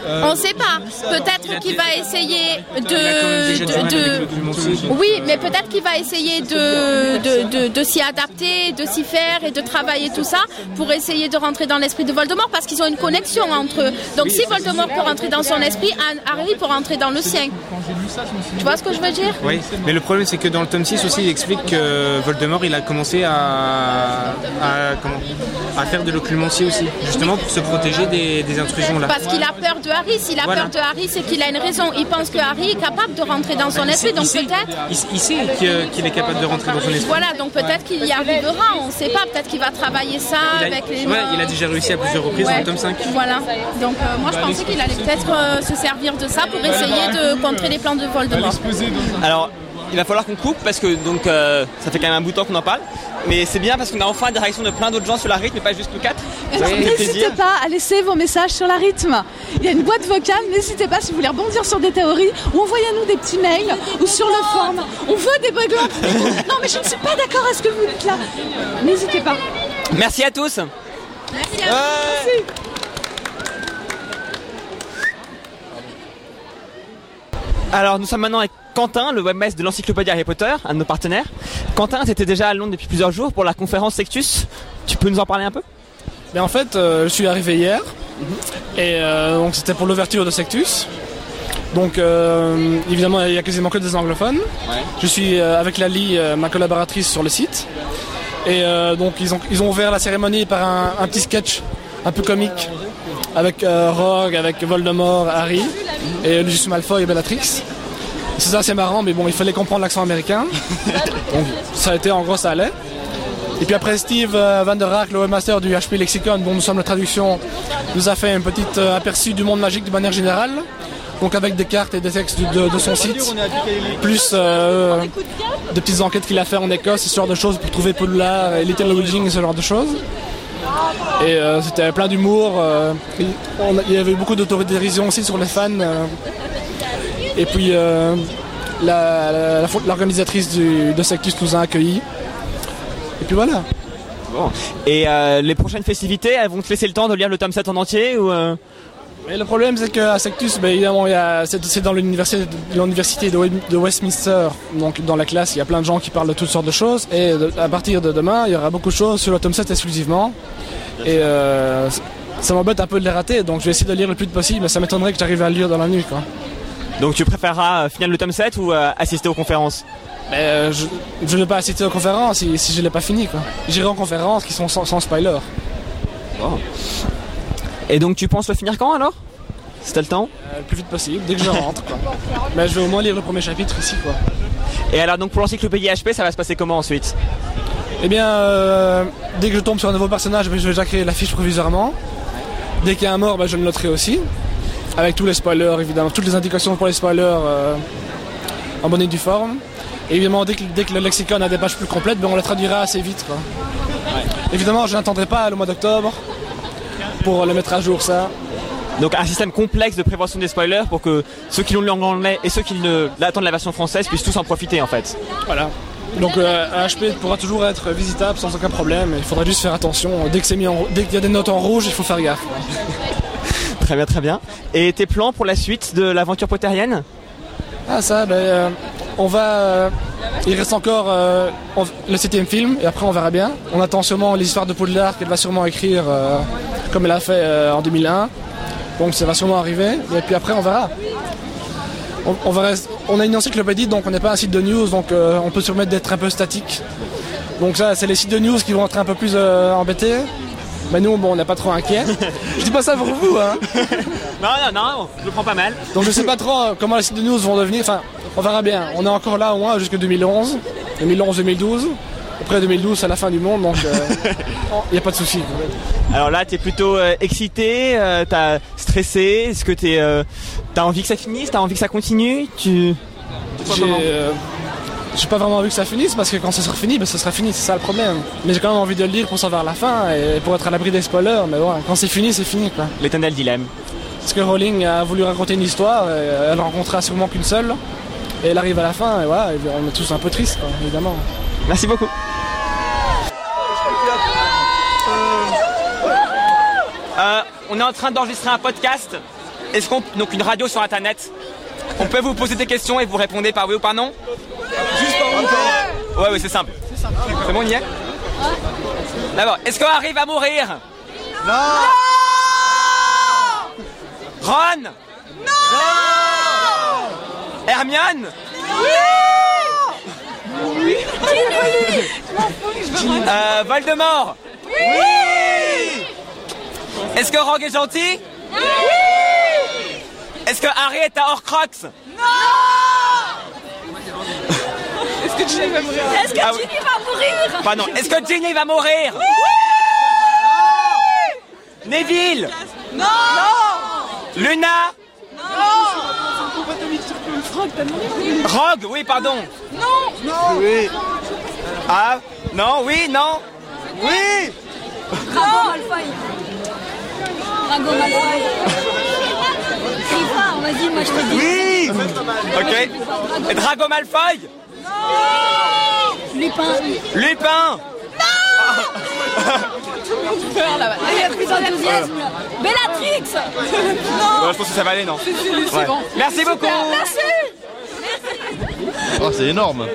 On ne sait pas. Peut-être qu'il va essayer de, de- de- oui, mais peut-être qu'il va essayer de- de s'y adapter, de s'y faire et de travailler tout ça pour essayer de rentrer dans l'esprit de Voldemort parce qu'ils ont une connexion entre eux. Donc si Voldemort peut rentrer dans son esprit, Harry peut rentrer dans le sien. Tu vois ce que je veux dire? Oui, mais le problème c'est que dans le tome 6 aussi il explique que Voldemort il a commencé à, à, comment, à faire de l'occlumencie aussi, justement pour se protéger des, des intrusions là. Parce qu'il a peur de Harry. S'il a Voilà. peur de Harry, c'est qu'il a une raison. Il pense que Harry est capable de rentrer dans son esprit. Donc peut-être. Il, sait qu'il est capable de rentrer dans son esprit. Voilà, donc peut-être qu'il y arrivera. On ne sait pas. Peut-être qu'il va travailler ça Il a, avec les. ouais, il a déjà réussi à plusieurs reprises dans Ouais. le tome 5. Voilà. Donc euh, moi je pensais qu'il allait peut-être euh, se servir de ça pour essayer de contrer les plans de Voldemort. Alors, il va falloir qu'on coupe parce que donc euh, ça fait quand même un bout de temps qu'on en parle. Mais c'est bien parce qu'on a enfin des réactions de plein d'autres gens sur la rythme et pas juste nous quatre. N'hésitez pas à laisser vos messages sur la rythme. Il y a une boîte vocale, n'hésitez pas si vous voulez rebondir sur des théories ou envoyez-nous des petits mails ou sur le forum. On veut des bugs Non mais je ne suis pas d'accord à ce que vous dites là. N'hésitez pas. Merci à tous. Merci Alors nous sommes maintenant avec Quentin, le webmaster de l'encyclopédie Harry Potter, un de nos partenaires. Quentin, tu étais déjà à Londres depuis plusieurs jours pour la conférence Sectus. Tu peux nous en parler un peu? Mais en fait, euh, je suis arrivé hier et euh, donc c'était pour l'ouverture de Sectus. Donc euh, évidemment, il y a quasiment que des anglophones. Je suis euh, avec Lali, euh, ma collaboratrice sur le site. Et euh, donc ils ont, ils ont ouvert la cérémonie par un, un petit sketch un peu comique avec euh, Rogue, avec Voldemort, Harry et Lucius Malfoy et Bellatrix. C'est ça, c'est marrant, mais bon, il fallait comprendre l'accent américain. Donc ça a été, en gros, ça allait. Et puis après, Steve euh, Van der Raak, le webmaster du HP Lexicon, dont nous sommes la traduction, nous a fait un petit aperçu du monde magique de manière générale. Donc avec des cartes et des textes de, de son site, plus euh, des petites enquêtes qu'il a fait en Écosse, ce genre de choses pour trouver Poudlard et Little Witching, ce genre de choses. Et euh, c'était plein d'humour. euh, il y avait beaucoup d'autodérision aussi sur les fans. euh. et puis euh, la- la- la- l'organisatrice du- de Sectus nous a accueillis. Et puis voilà. Bon. Et euh, les prochaines festivités, elles vont te laisser le temps de lire le tome 7 en entier ou euh Et le problème, c'est qu'à Sectus, ben, évidemment, c'est dans l'université de, Westminster. Donc, dans la classe, il y a plein de gens qui parlent de toutes sortes de choses. Et de- à partir de demain, il y aura beaucoup de choses sur le tome 7 exclusivement. Et euh, ça m'embête un peu de les rater. Donc, je vais essayer de lire le plus possible. Mais ça m'étonnerait que j'arrive à le lire dans la nuit. Quoi. Donc tu préféreras euh, finir le tome 7 ou euh, assister aux conférences? Mais euh, je je ne vais pas assister aux conférences si, si je ne l'ai pas fini. J'irai aux conférences qui sont sans, sans spoiler. Et donc tu penses le finir quand alors Si t'as le temps Euh, le plus vite possible, dès que je rentre. quoi. Mais je vais au moins lire le premier chapitre ici. quoi. Et alors donc pour l'encyclopédie HP, ça va se passer comment ensuite Eh bien, euh, dès que je tombe sur un nouveau personnage, je vais déjà créer la fiche provisoirement. Dès qu'il y a un mort, ben, je le noterai aussi. Avec tous les spoilers, évidemment, toutes les indications pour les spoilers euh, en bonne et due forme. Et évidemment, dès que, dès que le lexicon a des pages plus complètes, ben, on le traduira assez vite. quoi. Évidemment, je n'attendrai pas le mois d'octobre pour le mettre à jour, ça. Donc un système complexe de prévention des spoilers pour que ceux qui l'ont lu en anglais et ceux qui ne l'attendent la version française puissent tous en profiter en fait. Voilà. Donc euh, HP pourra toujours être visitable sans aucun problème. Il faudra juste faire attention. Dès que c'est mis en, dès qu'il y a des notes en rouge, il faut faire gaffe. Très bien, très bien. Et tes plans pour la suite de l'aventure potterienne Ah ça, ben, euh, on va... euh, il reste encore euh, le septième film et après on verra bien. On attend sûrement l'histoire de Poudlard qu'elle va sûrement écrire comme elle a fait en 2001. Donc ça va sûrement arriver et puis après on verra. On, on a une encyclopédie donc on n'est pas un site de news donc on peut se permettre d'être un peu statique. Donc ça c'est les sites de news qui vont être un peu plus embêtés. Mais nous bon on n'est pas trop inquiets. Je dis pas ça pour vous hein. Non, non, non, je le prends pas mal. Donc je sais pas trop euh, comment les sites de news vont devenir. Enfin, on verra bien. On est encore là au moins jusqu'en 2011, 2011-2012. Après 2012, c'est la fin du monde, donc il n'y a pas de souci. Alors là, t'es plutôt euh, excité, euh, t'as stressé, est-ce que t'es, euh, t'as envie que ça finisse, t'as envie que ça continue? Tu... J'ai pas vraiment envie que ça finisse parce que quand ça sera fini, ben, ça sera fini, c'est ça le problème. Mais j'ai quand même envie de le lire pour savoir la fin et pour être à l'abri des spoilers. Mais bon, quand c'est fini, c'est fini quoi. L'éternel dilemme. Parce que Rowling a voulu raconter une histoire, et elle rencontrera sûrement qu'une seule. Et elle arrive à la fin, et voilà, on est tous un peu tristes, quoi, évidemment. Merci beaucoup. Euh, on est en train d'enregistrer un podcast. Est-ce qu'on donc une radio sur internet? On peut vous poser des questions et vous répondez par oui ou par non Juste par oui. Ouais, ouais, c'est simple. C'est bon, on y est D'abord, est-ce qu'on arrive à mourir Non. Ron Non, Hermione Oui. Euh, Voldemort Oui. Est-ce que Rogue est gentil Oui Est-ce que Harry est à Horcrux? Non Est-ce que Ginny va mourir? Est-ce que Ah oui. Ginny va mourir? Pas non. Est-ce que Ginny va mourir? Neville Non Luna Rogue, oui, pardon. Non Non. Oui. Ah, non, oui, non. Oui. Drago Malfoy. Drago Malfoy. Vas-y, moi je te dis. Oui. Ok. Drago Malfoy Lupin. Lupin. Peur là-bas. Il y a plus d'enthousiasme là. Bellatrix Ouais, je pense que ça va aller, non c'est Ouais. bon. Merci beaucoup. Merci Ah, c'est énorme.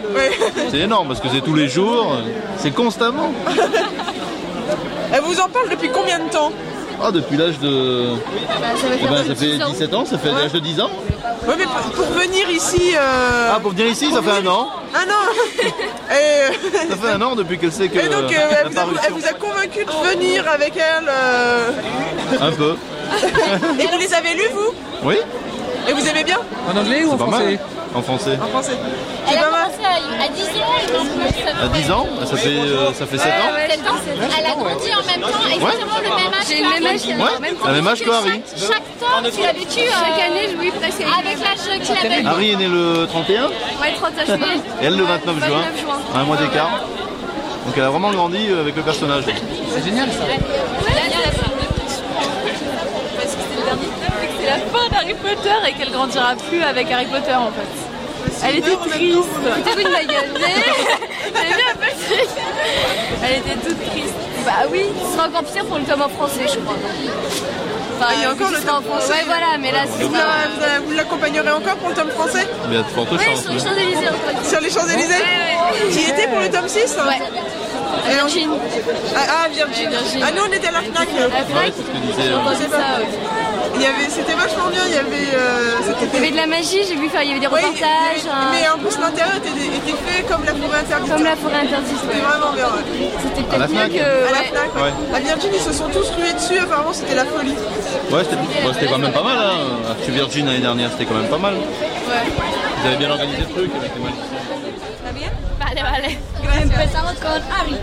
C'est énorme parce que c'est tous les jours, c'est constamment. Elle vous en parle depuis combien de temps? Ah, depuis l'âge de. ça Eh ben, ça fait 17 ans, ça fait l'âge de 10 ans. Oui, mais pour- pour venir ici. euh, Ah, pour venir ici, ça fait un an. Un an Et, Ça fait un an depuis qu'elle sait que. et donc, euh, elle, vous a, parution- elle vous a convaincu de venir avec elle. euh, Un peu. Et vous les avez lus, vous? Oui Et vous aimez bien? En anglais ou en français? En français. En français. Elle a commencé à, à 10 ans et maintenant ça À 10 ans Ça fait, euh, ça fait 7 ans 7 ans. Elle a grandi en même temps, exactement le même âge. J'ai que le même âge, Ouais, la même âge que Harry. Chaque, chaque temps, tu vécu. euh, Chaque année, je lui presque. Avec l'âge qu'il avait. Harry est né le 31 Ouais, 31 juillet. et elle le 29 juin. 29 juin. Un mois d'écart. Donc elle a vraiment grandi euh, avec le personnage. C'est génial ça. Parce que c'est le dernier et que c'est la fin d'Harry Potter et qu'elle grandira plus avec Harry Potter en fait. Elle était triste. C'était une ma gueule. Elle est bien un peu triste. Elle était toute triste. Bah oui, ce sera encore pire pour le tome en français, je crois. Enfin, Ah, il y a encore vu le tome français. Ouais, voilà, mais là, c'est Vous la- vous l'accompagnerez encore pour le tome français? Mais il y a de fortes Ouais, chances. sur les. Champs-Élysées. en fait. Sur les Champs-Élysées? Ouais, ouais. Tu y étais pour le tome 6 Ouais. Virgin. Ah, ah, Virgin. Ah, nous on était à la Fnac. La Ouais, ça, ouais. Il y avait, c'était vachement bien. Il y avait, euh, c'était- Il y avait de la magie, j'ai vu faire, il y avait des Ouais, reportages. mais- en plus l'intérieur était, était fait comme la forêt interdite. Comme la forêt interdite. C'était vraiment bien. ouais. C'était peut-être mieux Fnac que. À la ouais. Fnac, ouais. Ouais. À Virgin, ils se sont tous rués dessus. Apparemment, c'était la folie. Ouais, c'était c'était quand même pas mal. Hein. Virgin l'année dernière, c'était quand même pas mal. Vous avez bien organisé le truc avec les magiciens. Vale, vale. Empezamos con Harry.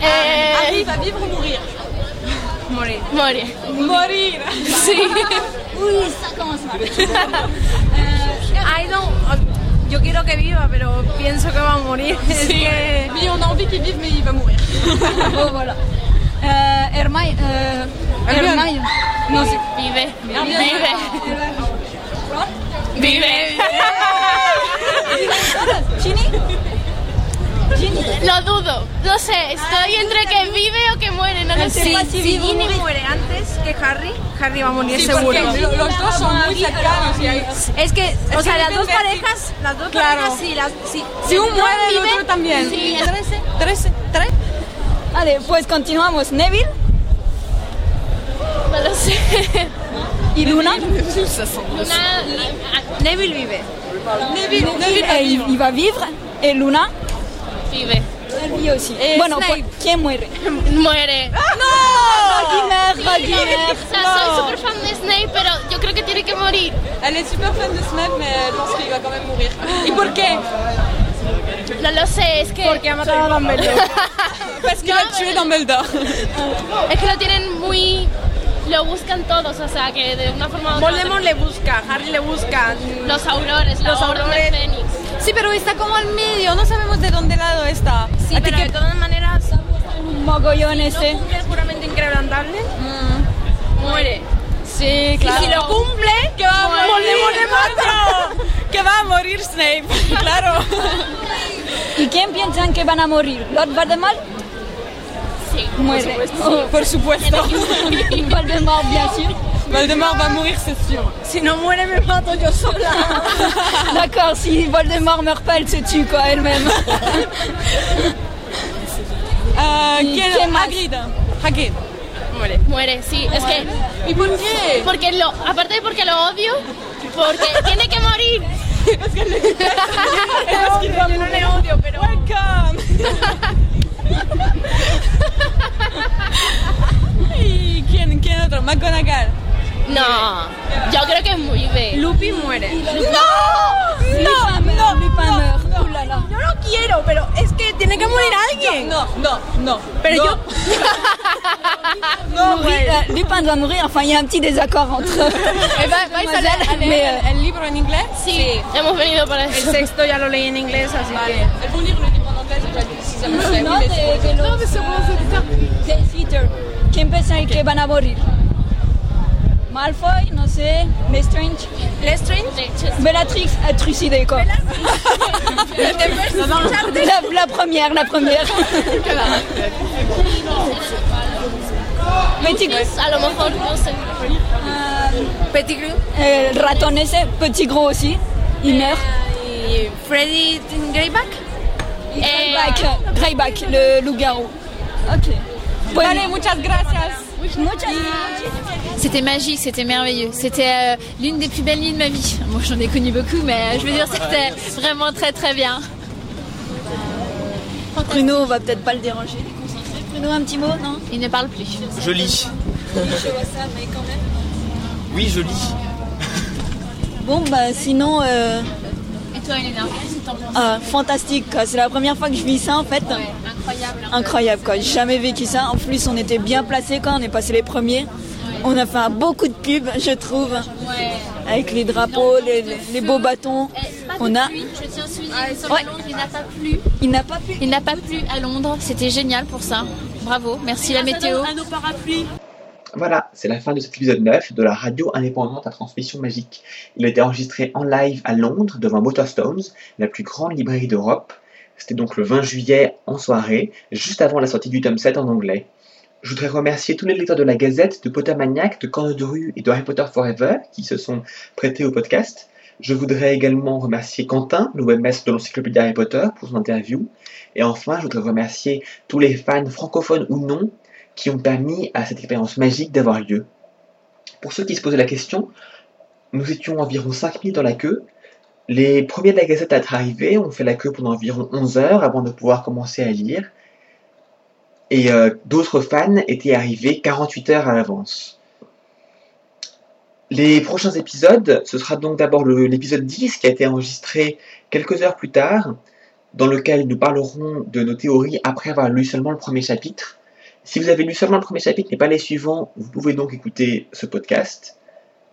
Eh, Harry va vivre ou mourir Morir. Morir. Morir. Sí. Uy, ça commence mal. Ay, no. Yo quiero que viva, pero pienso que va a morir. Es Sí. que... Oui, on a envie qu'il vive, mais il va mourir. bon, voilà. Euh, Hermione. Euh. Non, c'est. Vive. Vive. Vive. Ginny Lo dudo. No sé, estoy entre que vive o que muere, no lo sé. Si, si Ginny muere antes que Harry, Harry va a morir Sí, seguro. los dos son muy cercanos y hay- Es que, o Es sea, las dos parejas, las dos Claro. parejas sí, las, sí. Si uno no muere, el otro también. Sí, Sí. trece. Trece. Tres. Vale, pues continuamos. Neville No lo sé. y Luna. Una. Neville vive. Neville, eh, il, il va vivre. Et Luna Vive. Aussi. Eh, bueno, Snape. pues, ¿quién muere? Muere. Ragnar, Sí, Ragnar. O sea, soy súper fan de Snape, pero yo creo que tiene que morir. Elle est super fan de Snape, mais pense qu'il va quand même mourir. ¿Y por qué No lo sé, es que. Porque ha matado a Dumbledore. Parce qu'il a tué Dumbledore. Es que lo tienen muy. Lo buscan todos, o sea, que de una forma u otra. Voldemort le busca, Harry le busca. Los aurores, la Los orden aurores. Sí, pero está como al medio, no sabemos de dónde lado está. Sí, ¿A ti pero qué- de todas maneras, un mogollón ese. es puramente inquebrantable, muere. Sí, claro. Y si lo cumple, que va a morir, que va a morir Snape, claro. ¿Y quién piensan que van a morir? ¿Lord Voldemort? Sí, Muere. Oh, por supuesto. Y Voldemort, bien sûr. Voldemort va a mourir, c'est sûr. Si no muere, me mato yo sola. D'accord, si Voldemort meurt pas, elle se tue quoi, elle-même. ¿Y ¿Quién? más? Hagrid. Hagrid. Muere. Muere, sí. Es que. ¿Y por qué? Porque lo. Aparte de porque lo odio, porque tiene que morir. Es que yo no le odio, pero... Welcome. ¿Y quién, quién otro? McGonagall. No. Yo creo que muere. Lupi muere. ¡No! No, no, no, no. Yo no quiero, pero es que tiene que morir alguien. No, no, no. Pero No. yo. no, euh, Lupin doit mourir, enfin il y a un petit désaccord entre Eh, ¿Vais a leer, euh, el libro en inglés? Sí, hemos venido para El eso. sexto ya lo leí en inglés, así que... El un libro en inglés si se me No, de, de los, de Theater. ¿Quién piensa que van a morir? Malfoy, no sé, Lestrange. Lestrange Bellatrix a trucidé quoi. la, la première, la première. Petit A lo mejor, no sé. Pettigrew. El ratón ese, aussi, il meurt. Y Freddy Greyback? Greyback, Greyback, le loup-garou. Ok. Vale, muchas gracias. C'était magique, c'était merveilleux. C'était euh, l'une des plus belles nuits de ma vie. Moi, j'en ai connu beaucoup, mais euh, je veux dire, c'était vraiment très très bien. Bruno, on va peut-être pas le déranger. Bruno, un petit mot, non? Il ne parle plus. Je lis. Je vois ça, mais quand même. Oui, je lis. Bon, bah sinon, euh, toi, Elena, ah, fantastique. C'est la première fois que je vis ça en fait. Incroyable. Incroyable quoi. J'ai jamais vécu ça. En plus, on était bien placés quand on est passé les premiers. On a fait un beaucoup de pubs, je trouve, Ouais. avec les drapeaux, les, les- les beaux bâtons. On a. Je tiens à souligner que sur Ouais. Londres, il n'a pas plu. Il n'a pas plu. Il n'a pas plu à Londres. C'était génial pour ça. Bravo. Merci la météo. nos parapluies. Voilà, c'est la fin de cet épisode 9 de la radio indépendante à transmission magique. Il a été enregistré en live à Londres devant Waterstones, la plus grande librairie d'Europe. C'était donc le 20 juillet en soirée, juste avant la sortie du tome 7 en anglais. Je voudrais remercier tous les lecteurs de la Gazette, de Potamaniac, de Corne de Rue et de Harry Potter Forever qui se sont prêtés au podcast. Je voudrais également remercier Quentin, le webmaster de l'encyclopédie Harry Potter, pour son interview. Et enfin, je voudrais remercier tous les fans francophones ou non qui ont permis à cette expérience magique d'avoir lieu. Pour ceux qui se posaient la question, nous étions environ 5 minutes dans la queue. Les premiers de la Gazette à être arrivés ont fait la queue pendant environ 11 heures avant de pouvoir commencer à lire. Et euh, d'autres fans étaient arrivés 48 heures à l'avance. Les prochains épisodes, ce sera donc d'abord l'épisode 10 qui a été enregistré quelques heures plus tard, dans lequel nous parlerons de nos théories après avoir lu seulement le premier chapitre. Si vous avez lu seulement le premier chapitre et pas les suivants, vous pouvez donc écouter ce podcast.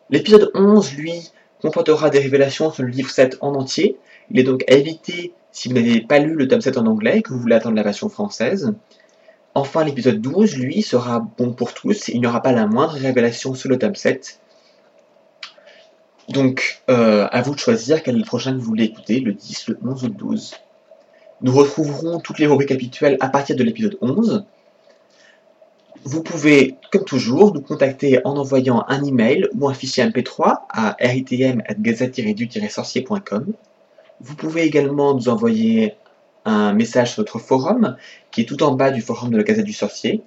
L'épisode 11, lui, comportera des révélations sur le livre 7 en entier. Il est donc à éviter si vous n'avez pas lu le tome 7 en anglais et que vous voulez attendre la version française. Enfin, l'épisode 12, lui, sera bon pour tous. Il n'y aura pas la moindre révélation sur le tome 7. Donc, euh, à vous de choisir quel est le prochain vous voulez écouter, le 10, le 11 ou le 12. Nous retrouverons toutes les rubriques habituelles à partir de l'épisode 11. Vous pouvez, comme toujours, nous contacter en envoyant un email ou un fichier MP3 à ritm.gazette-du-sorcier.com. Vous pouvez également nous envoyer un message sur notre forum, qui est tout en bas du forum de la Gazette du Sorcier.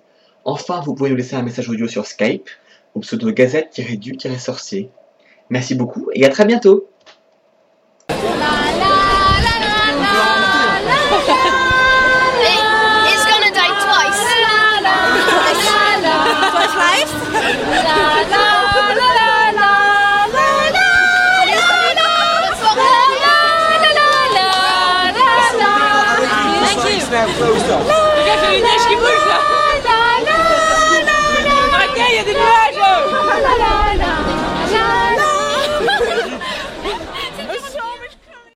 Enfin, vous pouvez nous laisser un message audio sur Skype, au pseudo gazette-du-sorcier. Merci beaucoup et à très bientôt Regarde, j'ai